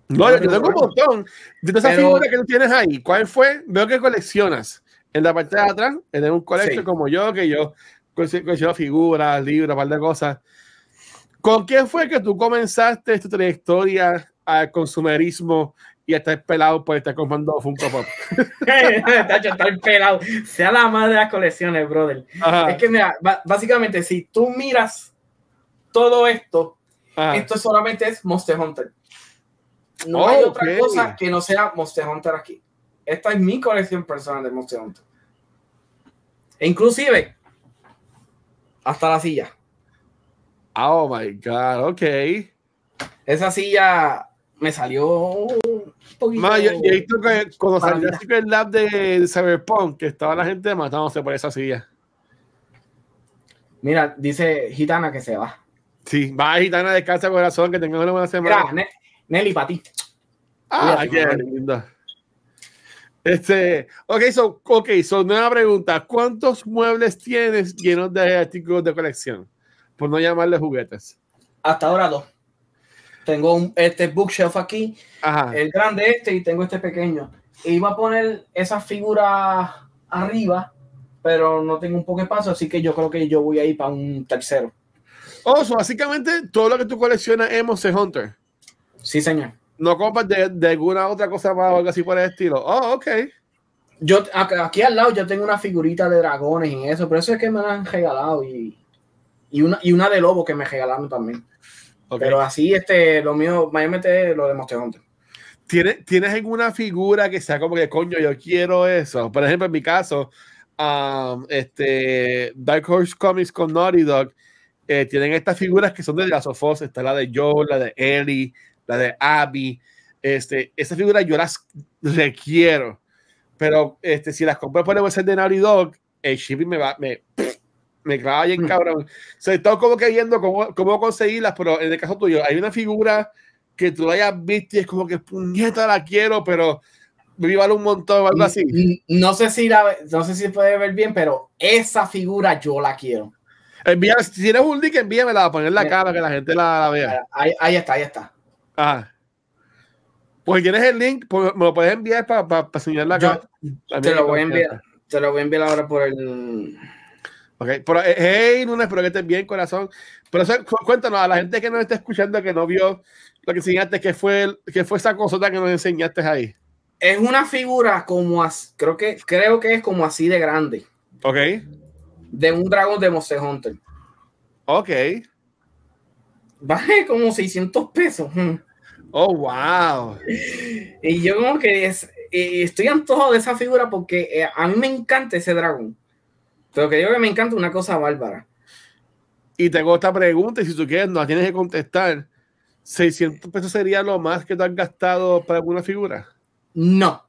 No, yo tengo un montón. De esa figura que tú tienes ahí, ¿cuál fue? Veo que coleccionas. En la parte de atrás, en un colección como yo, que yo colecciono figuras, libros, un par de cosas. ¿Con quién fue que tú comenzaste esta trayectoria al consumerismo y estar pelado por estar comprando Funko Pop? estar pelado. Sea la madre de las colecciones, brother. Es que, mira, básicamente, si tú miras todo esto, esto solamente es Monster Hunter. No hay otra cosa que no sea Monster Hunter aquí. Esta es mi colección personal de Monster Hunter. E inclusive, hasta la silla. Oh my God, ok. Esa silla me salió poquito. yo, he visto que cuando salió el lab de Cyberpunk, que estaba la gente matándose por esa silla. Mira, dice Gitana que se va. Sí, va Gitana, descansa corazón, que tenga una buena semana. Mira, Nelly, para ti. Ah, qué lindo. Este, ok, so, ok, so, nueva pregunta. ¿Cuántos muebles tienes llenos de artículos de colección? Por no llamarle juguetes. Hasta ahora dos. Tengo un, este bookshelf aquí, el grande este y tengo este pequeño. Iba a poner esa figura arriba, pero no tengo un poco de paso, así que yo creo que yo voy a ir para un tercero. Oh, básicamente todo lo que tú coleccionas es Monster Hunter. Sí, señor. No compras de, alguna otra cosa más o algo así por el estilo. Oh, ok. Yo aquí al lado yo tengo una figurita de dragones y eso, pero eso es que me han regalado y, y, una, y una de lobo que me regalaron también. Pero así, este, lo mío, mayormente lo de Monster Hunter. ¿Tienes, ¿Tienes alguna figura que sea como que coño, yo quiero eso? Por ejemplo, en mi caso, um, este, Dark Horse Comics con Naughty Dog eh, tienen estas figuras que son de las Sofos. Está la de Joe, la de Ellie, la de Abby. Este, esas figuras yo las requiero, pero este, si las compro por el de Naughty Dog, el shipping me va, me, me clava bien mm. cabrón. O sea, estoy como que viendo cómo, cómo conseguirlas, pero en el caso tuyo, hay una figura que tú hayas visto y es como que puñeta la quiero, pero me vale un montón o algo así. No sé si la, no sé si puede ver bien, pero esa figura yo la quiero. Envía, si tienes un link, envíamela a poner la cara que la gente la, vea. Ahí, ahí está, ahí está. Ah. Pues tienes el link, pues, me lo puedes enviar para pa, pa señalar acá. te lo voy a enviar. Te lo voy a enviar ahora por el. Ok, pero eh, hey, no espero que estés bien, corazón. Pero cuéntanos a la gente que nos está escuchando que no vio lo que enseñaste, que fue, que fue esa cosota que nos enseñaste ahí. Es una figura como así, creo que, creo que es como así de grande. Ok. De un dragón de Monster Hunter. Ok. Vale como 600 pesos. Oh, wow. Y yo como que es, estoy antojado de esa figura porque eh, a mí me encanta ese dragón. Pero que digo que me encanta una cosa bárbara. Y tengo esta pregunta y si tú quieres no la tienes que contestar. ¿600 pesos sería lo más que tú has gastado para alguna figura? No.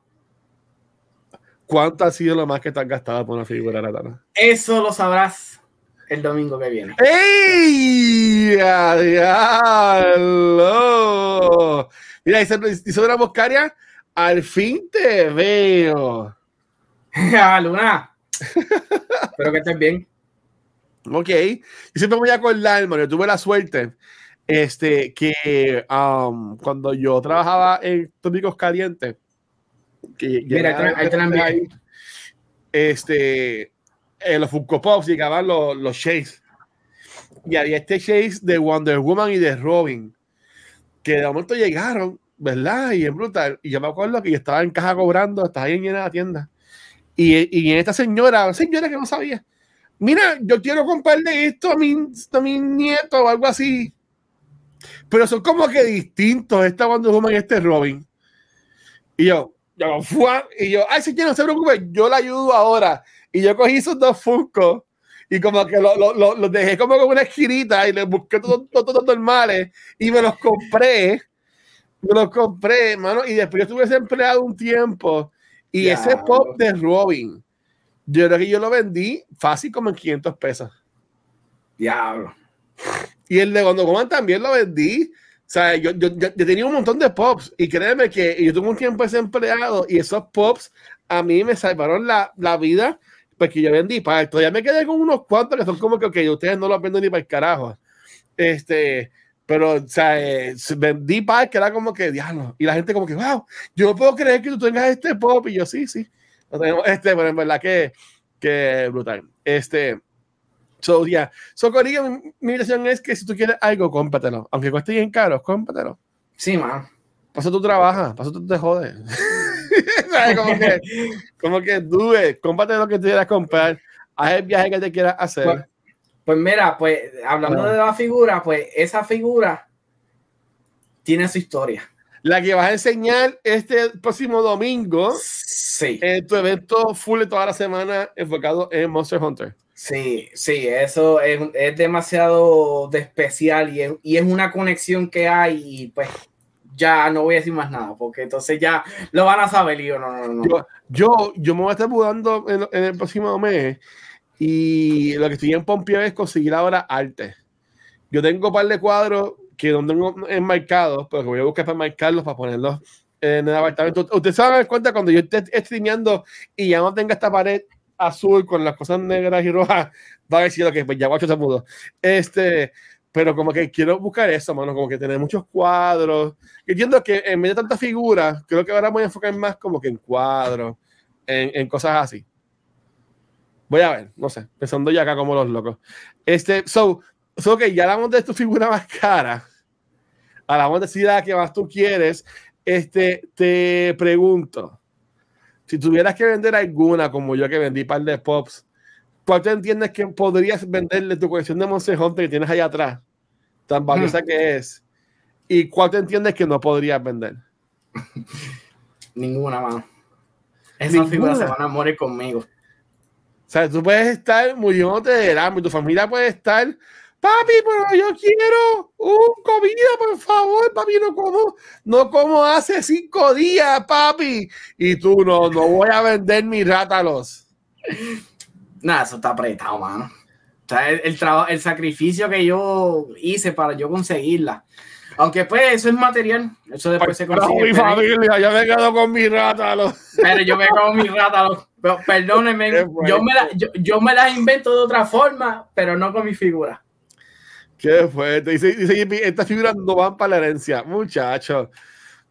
¿Cuánto ha sido lo más que te has gastado por una figura, Natana? Eso lo sabrás el domingo que viene. ¡Ey! ¡Diablo! Mira, dice, dice una moscaria, al fin te veo. ah, Luna. Espero que estés bien. Ok. Yo siempre voy a acordar, Mario, tuve la suerte este, que um, cuando yo trabajaba en Tópicos Calientes, que Mira, ahí la Este, en los Funko Pops llegaban los, los Chase. Y había este Chase de Wonder Woman y de Robin. Que de momento llegaron, ¿verdad? Y en brutal. Y yo me acuerdo que yo estaba en caja cobrando, estaba ahí en la tienda. Y, y esta señora, señora que no sabía, mira, yo quiero comprarle esto a mi, a mi nieto o algo así. Pero son como que distintos, esta Wonder Woman y este Robin. Y yo, yo, fue, y yo, ay, señor, no se preocupe, yo la ayudo ahora. Y yo cogí esos dos Funko y como que los lo, lo, dejé como con una esquinita y les busqué todos todo, normales y me los compré. Me los compré, hermano, y después yo estuve desempleado un tiempo y ese pop de Robin, yo creo que yo lo vendí fácil como en 500 pesos. Diablo. Y el de Wonder Woman también lo vendí. O sea, yo, yo, yo, tenía un montón de pops y créeme que yo tuve un tiempo desempleado y esos pops a mí me salvaron la, la vida porque yo vendí para Todavía me quedé con unos cuantos que son como que, ok, ustedes no los venden ni para el carajo. Este, pero, o sea, eh, vendí para que era como que, diablo. Y la gente como que, wow, yo no puedo creer que tú tengas este pop. Y yo, sí, sí. Este, pero en verdad que, que brutal. Este, So, yeah. So, Corillo, mi, mi invitación es que si tú quieres algo, cómpratelo. Aunque cueste bien caro, cómpratelo. Sí, man. Paso tú trabajas, paso tú te jodes. ¿Sabes? Como que, como que dube, cómprate lo que tú quieras comprar, haz el viaje que te quieras hacer. Pues, pues mira, pues hablando de la figura, pues esa figura tiene su historia. La que vas a enseñar este próximo domingo sí. en tu evento full de toda la semana enfocado en Monster Hunter. Sí, sí, eso es, es demasiado de especial y es, y es, una conexión que hay y pues ya no voy a decir más nada porque entonces ya lo van a saber y yo no, no, no. Yo, yo, yo me voy a estar mudando en, en, el próximo mes y lo que estoy en Pompeo es conseguir ahora arte. Yo tengo un par de cuadros que no tengo enmarcados, pero que voy a buscar para marcarlos para ponerlos en el apartamento. Ustedes se van a dar cuenta cuando yo esté streameando y ya no tenga esta pared azul con las cosas negras y rojas, va a decir que pues ya guacho se mudó. Este, pero como que quiero buscar eso, mano, como que tener muchos cuadros. Entiendo que en vez de tantas figuras, creo que ahora voy a enfocar más como que en cuadros, en, en cosas así. Voy a ver, no sé, pensando ya acá como los locos. Este, so, so que ya hablamos de tu figura más cara. Hablamos de si la que más tú quieres. Este, te pregunto, si tuvieras que vender alguna, como yo que vendí par de pops, ¿cuál te entiendes que podrías venderle tu colección de Monster Hunter que tienes allá atrás? Tan valiosa que es. ¿Y cuál te entiendes que no podrías vender? Ninguna, mano. Esas figuras se van a morir conmigo. O sea, tú puedes estar muriéndote de hambre, tu familia puede estar Papi, pero yo quiero un comida, por favor, papi, no como, no como hace cinco días, papi. Y tú no, no voy a vender mis rátalos. Nada, eso está apretado, mano. O sea, el, el, trabajo, el sacrificio que yo hice para yo conseguirla. Aunque pues eso es material, eso después se consigue. mi familia, yo me quedo con mis rátalos. Pero yo me quedo con mis rátalos. Perdónenme, yo me, la, yo, yo me las invento de otra forma, pero no con mi figura. Qué fuerte. Dice, dice estas figuras no van para la herencia. Muchachos.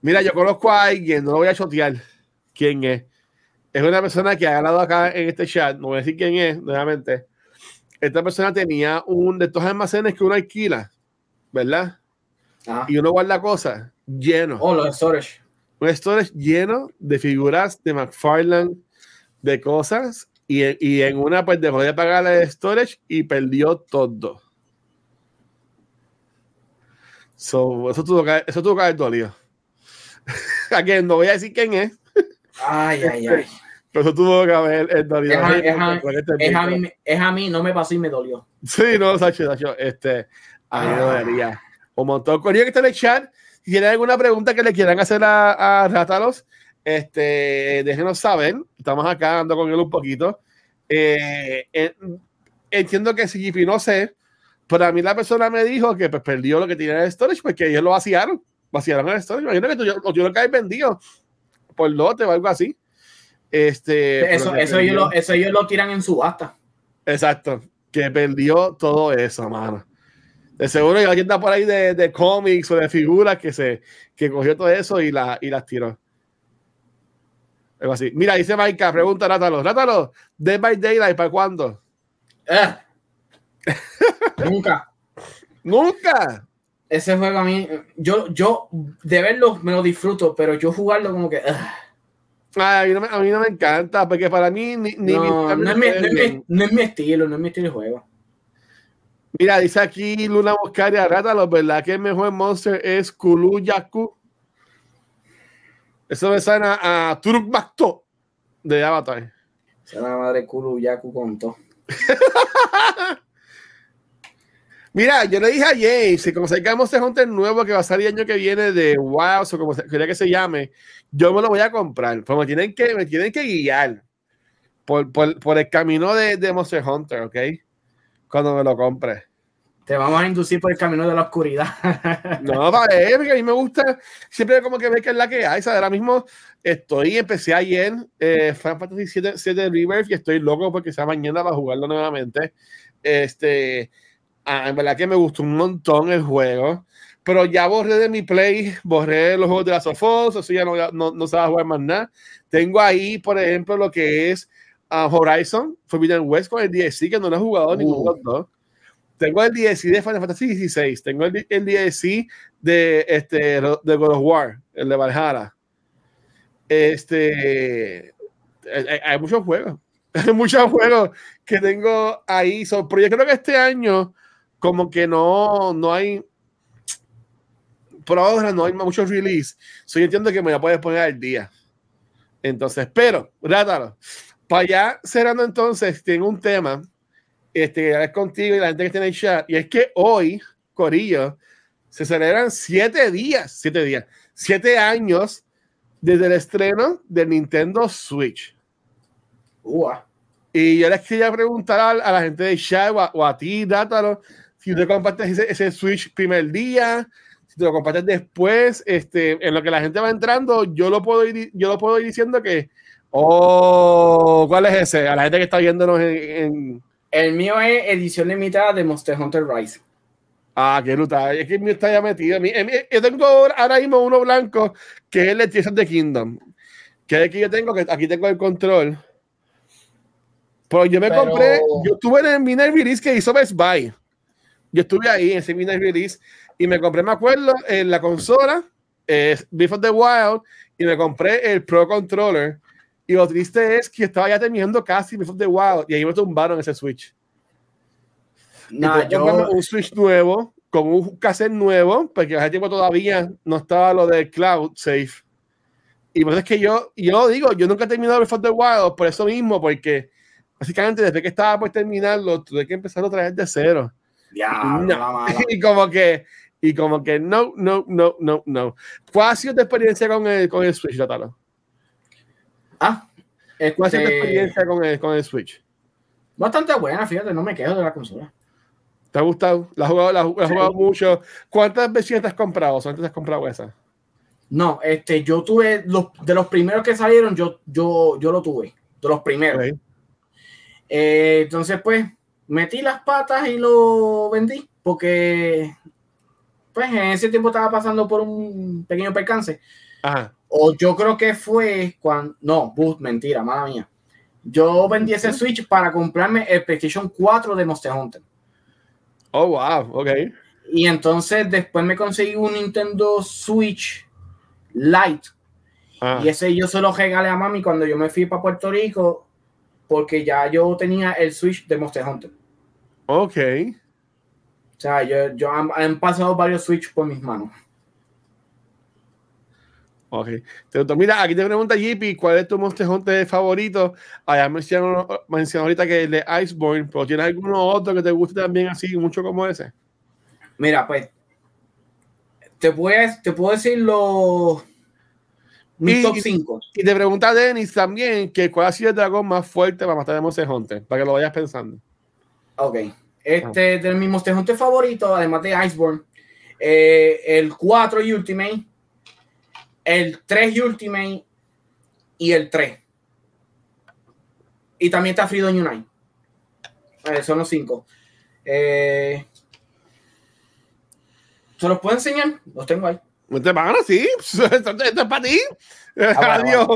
Mira, yo conozco a alguien, no lo voy a chotear. ¿Quién es? Es una persona que ha ganado acá en este chat. No voy a decir quién es, nuevamente. Esta persona tenía un de estos almacenes que uno alquila, ¿verdad? Ah. Y uno guarda cosas lleno. Oh, los storage. Un storage lleno de figuras de McFarlane, de cosas. Y, y en una, pues dejó de pagar el storage y perdió todo. So, eso tuvo que, eso tuvo que haber dolido. ¿A quién? No voy a decir quién es. Ay, ay, ay. Pero eso tuvo que haber dolido. Es a, es, a, es, a mí, es a mí, no me pasó y me dolió. Sí, no, Sacho, Sacho, este, a mí me ah. dolería. Un montón. Corillo que está en el chat, si tienen alguna pregunta que le quieran hacer a, a Rátalos, este, déjenos saber. Estamos acá dando con él un poquito. Eh, eh, entiendo que si no sé, pero a mí la persona me dijo que pues, perdió lo que tenía en el storage porque ellos lo vaciaron. Vaciaron el storage. Imagino que tú, lo tuvieron que haber vendido por lote o algo así. Este, eso, eso, ellos lo, eso ellos lo tiran en subasta. Exacto. Que perdió todo eso, mano. De seguro hay alguien está por ahí de, de cómics o de figuras que se que cogió todo eso y, la, y las tiró. Algo así. Mira, dice Maika, pregunta Rátalo. Rátalo, Dead by Daylight, ¿para cuándo? Eh. Nunca. Nunca. Ese juego a mí, yo, yo de verlo me lo disfruto, pero yo jugarlo como que. a, mí no me, a, mí no me, encanta, porque para mí ni, no, no, es mi, no, es mi, estilo, no es mi estilo de juego. Mira, dice aquí Luna Boscaria Rátalo, ¿verdad? Que el mejor monster es Kulu Yaku. Eso me suena a Turuk Bakto de Avatar. Se la madre Kulu Yaku con todo. Mira, yo le dije a James si como sacamos este Hunter nuevo que va a salir el año que viene de Wow, o como quería que se llame, yo me lo voy a comprar. Pero me tienen que, me tienen que guiar por, por, por el camino de, de, Monster Hunter, ¿ok? Cuando me lo compre. Te vamos a inducir por el camino de la oscuridad. no, vale, porque a mí me gusta siempre como que ver que es la que hay. ¿sabes? Ahora mismo estoy, empecé ayer eh, Final Fantasy 7, 7 Rebirth y estoy loco porque sea mañana para jugarlo nuevamente. Este, ah, en verdad que me gustó un montón el juego, pero ya borré de mi play, borré los juegos de la Sofos, o sea, ya no, no, no se va a jugar más nada. Tengo ahí, por ejemplo, lo que es uh, Horizon Forbidden West con el DLC, que no lo he jugado uh. ninguno de los dos tengo el DLC de Final Fantasy XVI, tengo el, el DLC de, este, de God of War, el de Valhalla. Este, hay, muchos juegos, hay muchos juegos que tengo ahí. pero yo creo que este año, como que no, no hay, por ahora no hay muchos release. So yo entiendo que me voy a poder poner al día. Entonces, pero, rátalo. Para allá cerrando entonces, tengo un tema este, es contigo y la gente que está en el chat. Y es que hoy, Corillo, se celebran siete días, siete días, siete años desde el estreno de Nintendo Switch. Y yo les quería preguntar a, la gente de chat o a, ti, Dátalo, si tú compartes ese, Switch primer día, si te lo compartes después, este, en lo que la gente va entrando, yo lo puedo ir, yo lo puedo ir diciendo que, oh, ¿cuál es ese? A la gente que está viéndonos en el mío es edición limitada de Monster Hunter Rise. Ah, qué brutal. Es que el mío está ya metido. Yo tengo ahora mismo uno blanco que es el de Tears of the Kingdom. Que es que yo tengo, que aquí tengo el control. Pero yo me compré, yo estuve en el mini release que hizo Best Buy. Yo estuve ahí en ese mini release y me compré, me acuerdo, en la consola, eh, Before the Wild, y me compré el Pro Controller y lo triste es que estaba ya terminando casi Breath of the Wild y ahí me tumbaron ese Switch. No, yo... Un Switch nuevo, con un cassette nuevo, porque hace tiempo todavía no estaba lo de Cloud Safe. Y pues es que yo, yo digo, yo nunca he terminado Breath of the Wild por eso mismo, porque básicamente desde que estaba por terminarlo, tuve que empezar otra vez de cero. Ya, y como que, y como que no, no, no, no, no. ¿Cuál ha sido tu experiencia con el, con el Switch, Latalo? Ah, ¿Cuál es tu este, experiencia con el, con el Switch? Bastante buena, fíjate, no me quedo de la consola. ¿Te ha gustado? ¿La has jugado, la, has jugado mucho? ¿Cuántas versiones te has comprado? ¿Solamente te has comprado esa? No, este, yo tuve, los, de los primeros que salieron, yo, yo, yo lo tuve. De los primeros. Eh, entonces, pues, metí las patas y lo vendí. Porque, pues, en ese tiempo estaba pasando por un pequeño percance. Ajá. O yo creo que fue cuando. No, bus, mentira, mala mía. Yo vendí ese Switch para comprarme el PlayStation 4 de Monster Hunter. Oh, wow, ok. Y entonces después me conseguí un Nintendo Switch Lite. Ah. Y ese yo se lo regalé a mami cuando yo me fui para Puerto Rico, porque ya yo tenía el Switch de Monster Hunter. Ok. O sea, yo, yo han, han pasado varios Switch por mis manos. Ok. Entonces, mira, aquí te pregunta JP, ¿cuál es tu Monster Hunter favorito? Allá mencionó, mencionó ahorita que el de Iceborne, pero ¿tienes alguno otro que te guste también así, mucho como ese? Mira, pues, te, puedes, te puedo decir los... Mi top 5. Y, te pregunta Dennis también que cuál ha sido el dragón más fuerte para matar a Monster Hunter, para que lo vayas pensando. Ok. Este, de mi Monster Hunter favorito, además de Iceborne, eh, el 4 Ultimate, el 3 Ultimate y el 3. Y también está Freedom Unite. Eh, son los 5. Eh, ¿Se los puedo enseñar? Los tengo ahí. ¿Te van así? Esto, es para ti. Ah, Adiós.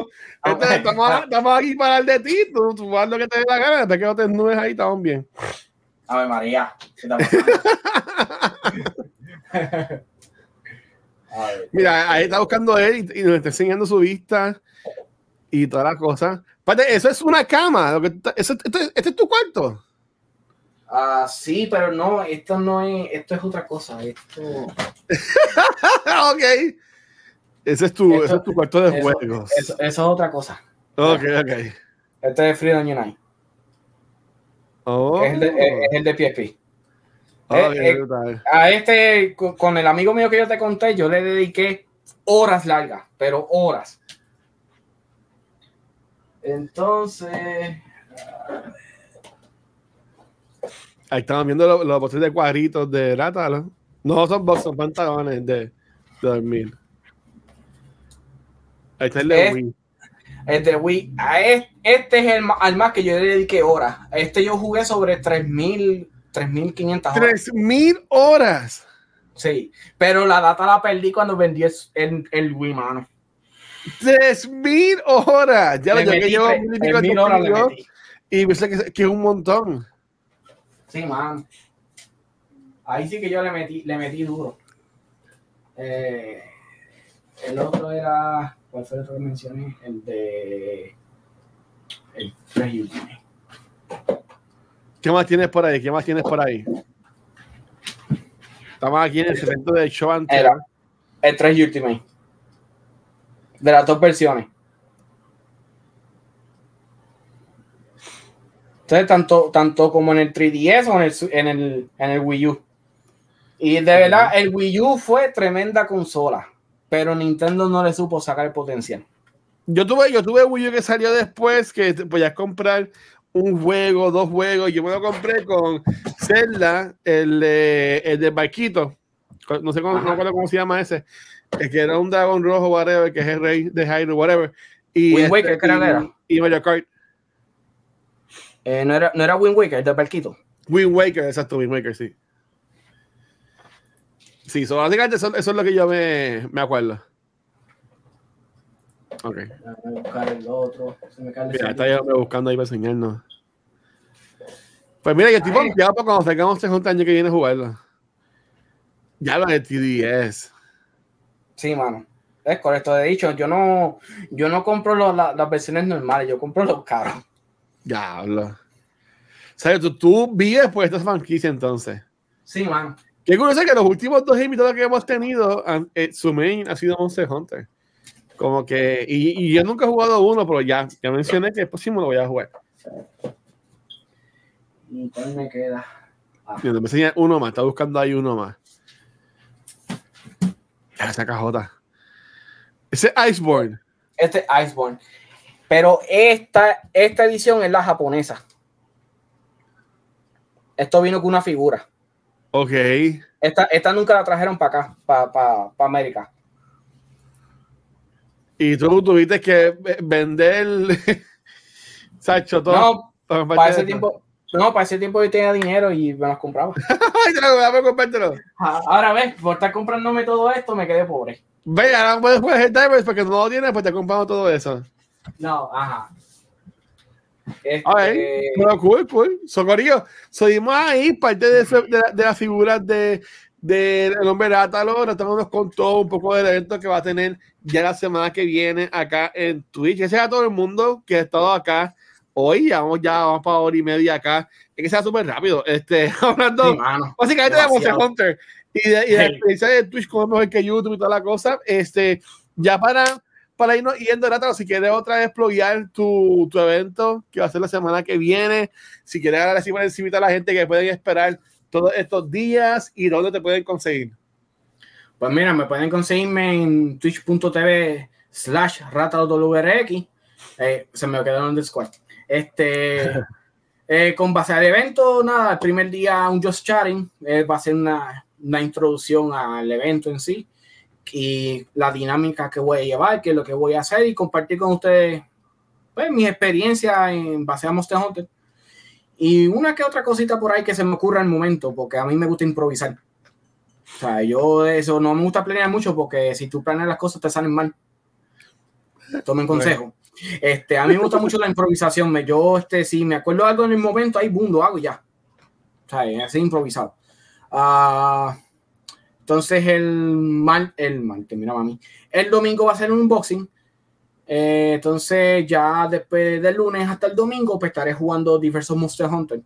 Ah, estamos, aquí para el de ti. Tú, tú haz lo que te dé la gana. Te quedo te nubes ahí, estamos bien. A ver, María. Mira, ahí está buscando él y, nos está enseñando su vista y todas las cosas. eso es una cama. este, es tu cuarto. Ah, sí, pero no, esto no es, esto es otra cosa. Esto. ok. Ese es tu, ese es tu cuarto de juegos. Eso, es otra cosa. Ok, ok. Este es Freedom Unite. Oh. Es, el de, es el de PSP. Eh, eh, a este, con el amigo mío que yo te conté, yo le dediqué horas largas, pero horas. Entonces. Ahí estamos viendo los, los botones de cuadritos de Rátalo. No son boxes, son pantalones de, de dormir. Ahí está el de Es- Wii. El de Wii. A es- Este es el al más que yo le dediqué horas. A Este yo jugué sobre 3000, 3500 horas. 3000 horas. Sí, pero la data la perdí cuando vendí el, el, Wii, mano. 3000 horas. Ya lo Le yo que llevo tre- mil y pico 3000 de horas metí. Y pensé que, que es un montón. Sí, mano. Ahí sí que yo le metí, le metí duro. Eh, el otro era. ¿Cuál fue el otro que mencioné? El de. El 3 Ultimate. ¿Qué más tienes por ahí? ¿Qué más tienes por ahí? Estamos aquí en el evento de show anterior. Era el 3 Ultimate. De las dos versiones. Entonces, tanto, tanto como en el 3DS o en el, en el, en el Wii U. Y de verdad, el Wii U fue tremenda consola. Pero Nintendo no le supo sacar el potencial. Yo tuve, yo tuve Wii U que salió después, que podías comprar un juego, dos juegos. Yo me lo compré con Zelda, el, de- el de barquito. No sé cómo, no acuerdo cómo se llama ese. El que era un dragón rojo, whatever, que es el rey de Hyrule, whatever. Y, Wind Waker, creo que y- era. y Mario Kart. Eh, no, era, no era Wind Waker, el de Perquito. Wind Waker, exacto, Wind Waker, sí. Sí, so, básicamente eso, eso es lo que yo me, me acuerdo. Ok. Voy a buscar el otro. Se me cae el Mira, está yo buscando ahí para enseñarnos. Pues mira, yo estoy pompeado para cuando tengamos este junto año que viene a jugarlo. Ya lo de TDS. Sí, mano. Es correcto. De dicho, yo no, yo no compro la- las versiones normales, yo compro los caros. Diablo. O sea, tú, tú vives por esta franquicia entonces. Sí, mano. Qué curioso que los últimos dos invitados que hemos tenido, eh, su main ha sido Monster Hunter. Como que, y, y yo nunca he jugado uno, pero ya, ya mencioné que el próximo lo voy a jugar. ¿Y cuál me queda? Mira, me enseña uno más, está buscando ahí uno más. Esa cajota. Ese Iceborne. Este es Iceborne. Pero esta, esta edición es la japonesa. Esto vino con una figura. Ok. Esta, esta nunca la trajeron para acá, para pa, pa América. Y tú tuviste que ve- vender. Sacho, todo. No, para ese tiempo, no, para ese tiempo yo tenía dinero y me las compraba. Ay, comprártelo. Ah, Ahora ves, por estar comprándome todo esto, me quedé pobre. Ve, ahora puedes jugar el Divers porque no lo tienes, pues te compramos todo eso. No, ajá. Este, A ver, pero cool, cool. Socorillo, seguimos ahí, parte de, eso- de, la- de las figuras de del hombre Rátalo. Ahora nos contó un poco del evento que va a tener ya la semana que viene acá en Twitch. Gracias a todo el mundo que ha estado acá hoy. Ya vamos, ya vamos para hora y media acá. Es que sea súper rápido. Este, hablando sí, mano. básicamente de Monster Demasiado. Hunter y de, y de experiencia de Twitch como es mejor que YouTube y toda la cosa. Este, ya para, para irnos yendo, Rátalo, si quieres otra vez pluguear tu, tu evento que va a ser la semana que viene, si quieres ahora sí puedes invitar a la gente que pueden esperar todos estos días y dónde te pueden conseguir. Pues mira, me pueden conseguirme en twitch.tv slash ratawrx. Eh, se me quedó en el squad. Este, eh, con base al evento, nada, el primer día un Just Chatting, eh, va a ser una, una introducción al evento en sí y la dinámica que voy a llevar, que es lo que voy a hacer y compartir con ustedes pues, mi experiencia en base a Monster Hunter. Y una que otra cosita por ahí que se me ocurra al momento, porque a mí me gusta improvisar. O sea, yo eso no me gusta planear mucho porque si tú planeas las cosas te salen mal. Tomen consejo. Este, a mí me gusta mucho la improvisación. Yo, este, si me acuerdo de algo en el momento, ahí boom, lo hago y ya. O sea, así improvisado. Ah, entonces el mal, el mal, mira mami. El domingo va a ser un unboxing. Eh, entonces ya después del lunes hasta el domingo pues estaré jugando diversos Monster Hunter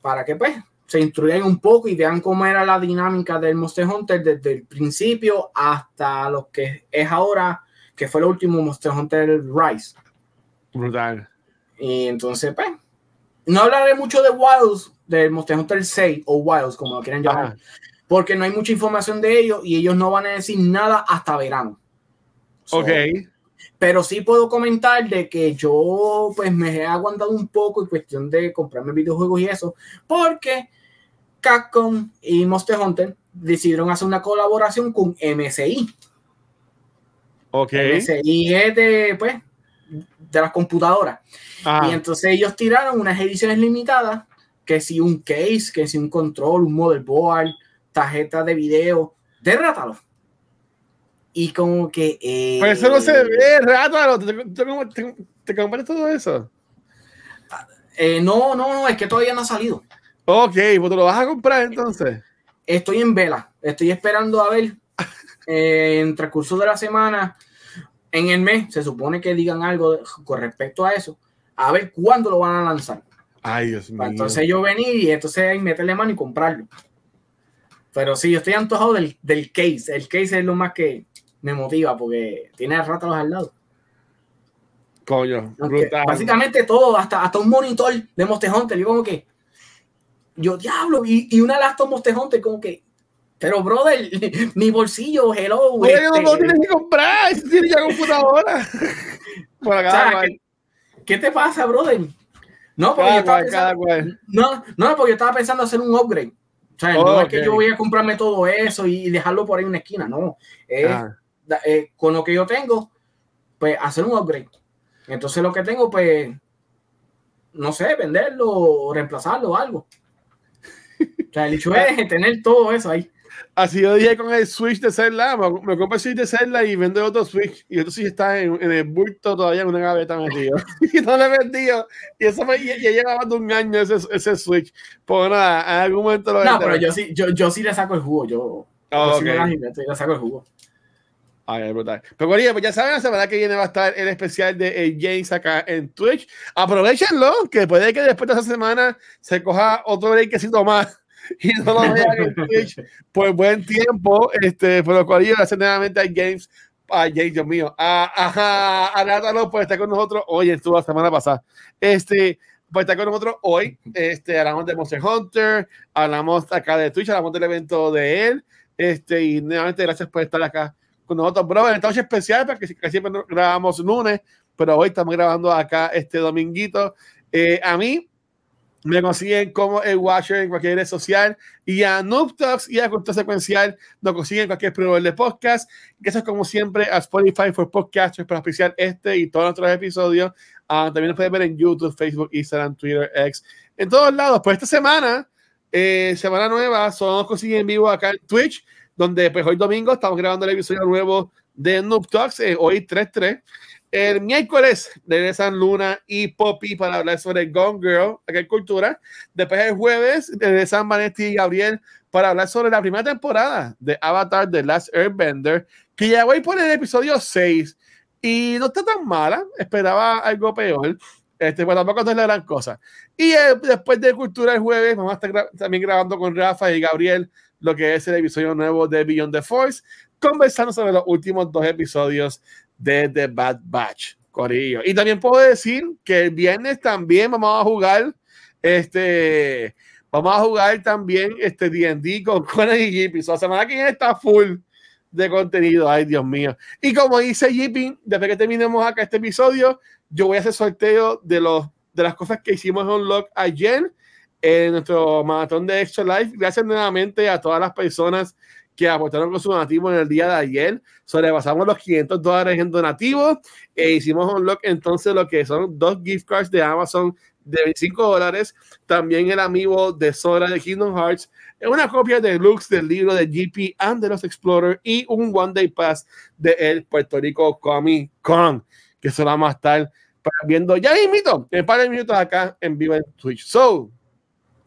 para que pues se instruyan un poco y vean cómo era la dinámica del Monster Hunter desde el principio hasta lo que es ahora, que fue el último Monster Hunter Rise. Brutal. Y entonces, pues, no hablaré mucho de Wilds, del Monster Hunter 6 o Wilds, como lo quieran llamar, Ajá. porque no hay mucha información de ellos y ellos no van a decir nada hasta verano. So, Ok. Pero sí puedo comentar de que yo pues me he aguantado un poco en cuestión de comprarme videojuegos y eso, porque Capcom y Monster Hunter decidieron hacer una colaboración con MSI. Ok. MSI es de, pues, de las computadoras. Ah, Y entonces ellos tiraron unas ediciones limitadas, que si un case, que si un control, un motherboard, tarjeta de video, de Rátalo. Y como que... eh, Pues eso no se ve, rátalo. ¿Te, te, te, te compras todo eso? eh, no, no, no, es que todavía no ha salido. Ok, pues te lo vas a comprar entonces. Estoy en vela, estoy esperando a ver eh, en transcurso de la semana, en el mes, se supone que digan algo con respecto a eso, a ver cuándo lo van a lanzar. Ay, Dios mío. Entonces yo venir y entonces ahí meterle mano y comprarlo. Pero sí, yo estoy antojado del, del case. El case es lo más que me motiva porque tiene rátalos al lado. Coño, brutal. Básicamente todo, hasta, hasta un monitor de Monster Hunter. Yo como que, yo diablo, y, y una laptop Monster Hunter como que, pero brother, mi bolsillo, hello. Oye, no este, lo tienes que comprar. Tienes ya computadora. Por o acá, sea, cual, ¿qué, qué te pasa, brother? No, porque yo cada estaba cual, cada pensando, no, no, porque yo estaba pensando hacer un upgrade. O sea, no Oh, es que yo voy a comprarme todo eso y dejarlo por ahí en una esquina, no. Es, Ah, eh, con lo que yo tengo, pues hacer un upgrade. Entonces lo que tengo, pues, no sé, venderlo o reemplazarlo o algo. O sea, el hecho es tener todo eso ahí. Así yo dije con el Switch de Zelda, me, compro el Switch de Zelda y vendo otro Switch. Y otro Switch está en, en el bulto todavía en una gaveta metido. y no lo he vendido. Y eso me, ya, ya llevaba más de un año ese, ese Switch. Pues nada, en algún momento lo No, pero yo sí, yo, yo sí le saco el jugo. Yo, yo sí me y le saco el jugo. Ay, es brutal. Pero bueno, pues ya saben, la semana que viene va a estar el especial de eh, James acá en Twitch. Aprovechenlo, que puede que después de esa semana se coja otro breakcito más y no lo vean en Twitch por buen tiempo. Este, por lo cual yo gracias nuevamente a James, a James, Dios mío, a, a, Nátalo por estar con nosotros hoy, estuvo la semana pasada. Este, por estar con nosotros hoy, este, hablamos de Monster Hunter, hablamos acá de Twitch, hablamos del evento de él. Este, y nuevamente gracias por estar acá con nosotros, bro, en esta noche especial, porque casi siempre grabamos lunes, pero hoy estamos grabando acá este dominguito. Eh, a mí me consiguen como el Watcher en cualquier red social y a Noob Talks y a Cultura Secuencial nos consiguen en cualquier proveedor de podcast. Gracias como siempre a Spotify for Podcasters para auspiciar este y todos nuestros episodios. Ah, también nos pueden ver en YouTube, Facebook, Instagram, Twitter, X, en todos lados. Pues esta semana, eh, semana nueva, solo nos consiguen en vivo acá en Twitch donde pues hoy domingo estamos grabando el episodio nuevo de Noob Talks, eh, hoy 3-3. El miércoles regresan Luna y Poppy para hablar sobre Gone Girl, acá en Cultura. Después el jueves regresan Vanetti y Gabriel para hablar sobre la primera temporada de Avatar The Last Airbender, que ya voy por el episodio 6 y no está tan mala, esperaba algo peor. Este, pues tampoco es la gran cosa. Y eh, después de Cultura el jueves, vamos a estar gra también grabando con Rafa y Gabriel lo que es el episodio nuevo de Beyond the Force, conversando sobre los últimos dos episodios de The Bad Batch, Corillo. Y también puedo decir que el viernes también vamos a jugar, este, vamos a jugar también este D&D con Conan y Jippy. So, la semana que viene está full de contenido, ay Dios mío. Y como dice Jippy, después que terminemos acá este episodio, yo voy a hacer sorteo de, los, de las cosas que hicimos en Unlock ayer en nuestro maratón de Extra Life. Gracias nuevamente a todas las personas que aportaron con su donativo en el día de ayer. Sobrepasamos los 500 dólares en donativos e hicimos un lock entonces lo que son dos gift cards de Amazon de 25 dólares. También el amigo de Sora de Kingdom Hearts. Una copia de Lux del libro de GP and de los Explorer y un One Day Pass de el Puerto Rico Comic Con, que se vamos a estar viendo ya invito en par de minutos acá en vivo en Twitch. So,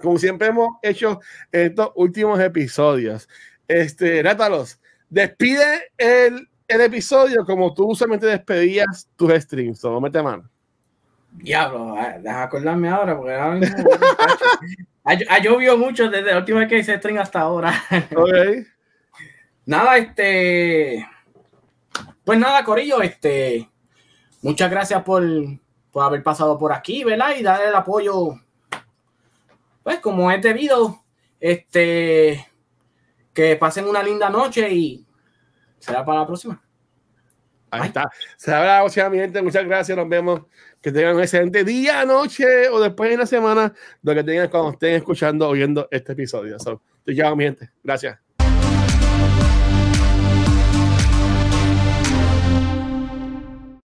como siempre hemos hecho en estos últimos episodios. Este, Rátalos, despide el, el episodio como tú usualmente despedías tus streams. So, mete mano. Diablo, ah, deja acordarme ahora porque ahora mismo, ha, ha llovido mucho desde la última vez que hice stream hasta ahora. Okay. Nada, este. Pues nada, Corillo, este. Muchas gracias por, por haber pasado por aquí, ¿verdad? Y darle el apoyo. Pues como es debido, este. Que pasen una linda noche y será para la próxima. Ahí está. Se habla próximamente. Muchas gracias. Nos vemos. Que tengan un excelente día, noche o después de una semana. Lo que tengan cuando estén escuchando o viendo este episodio. So, te llamo, mi gente. Gracias.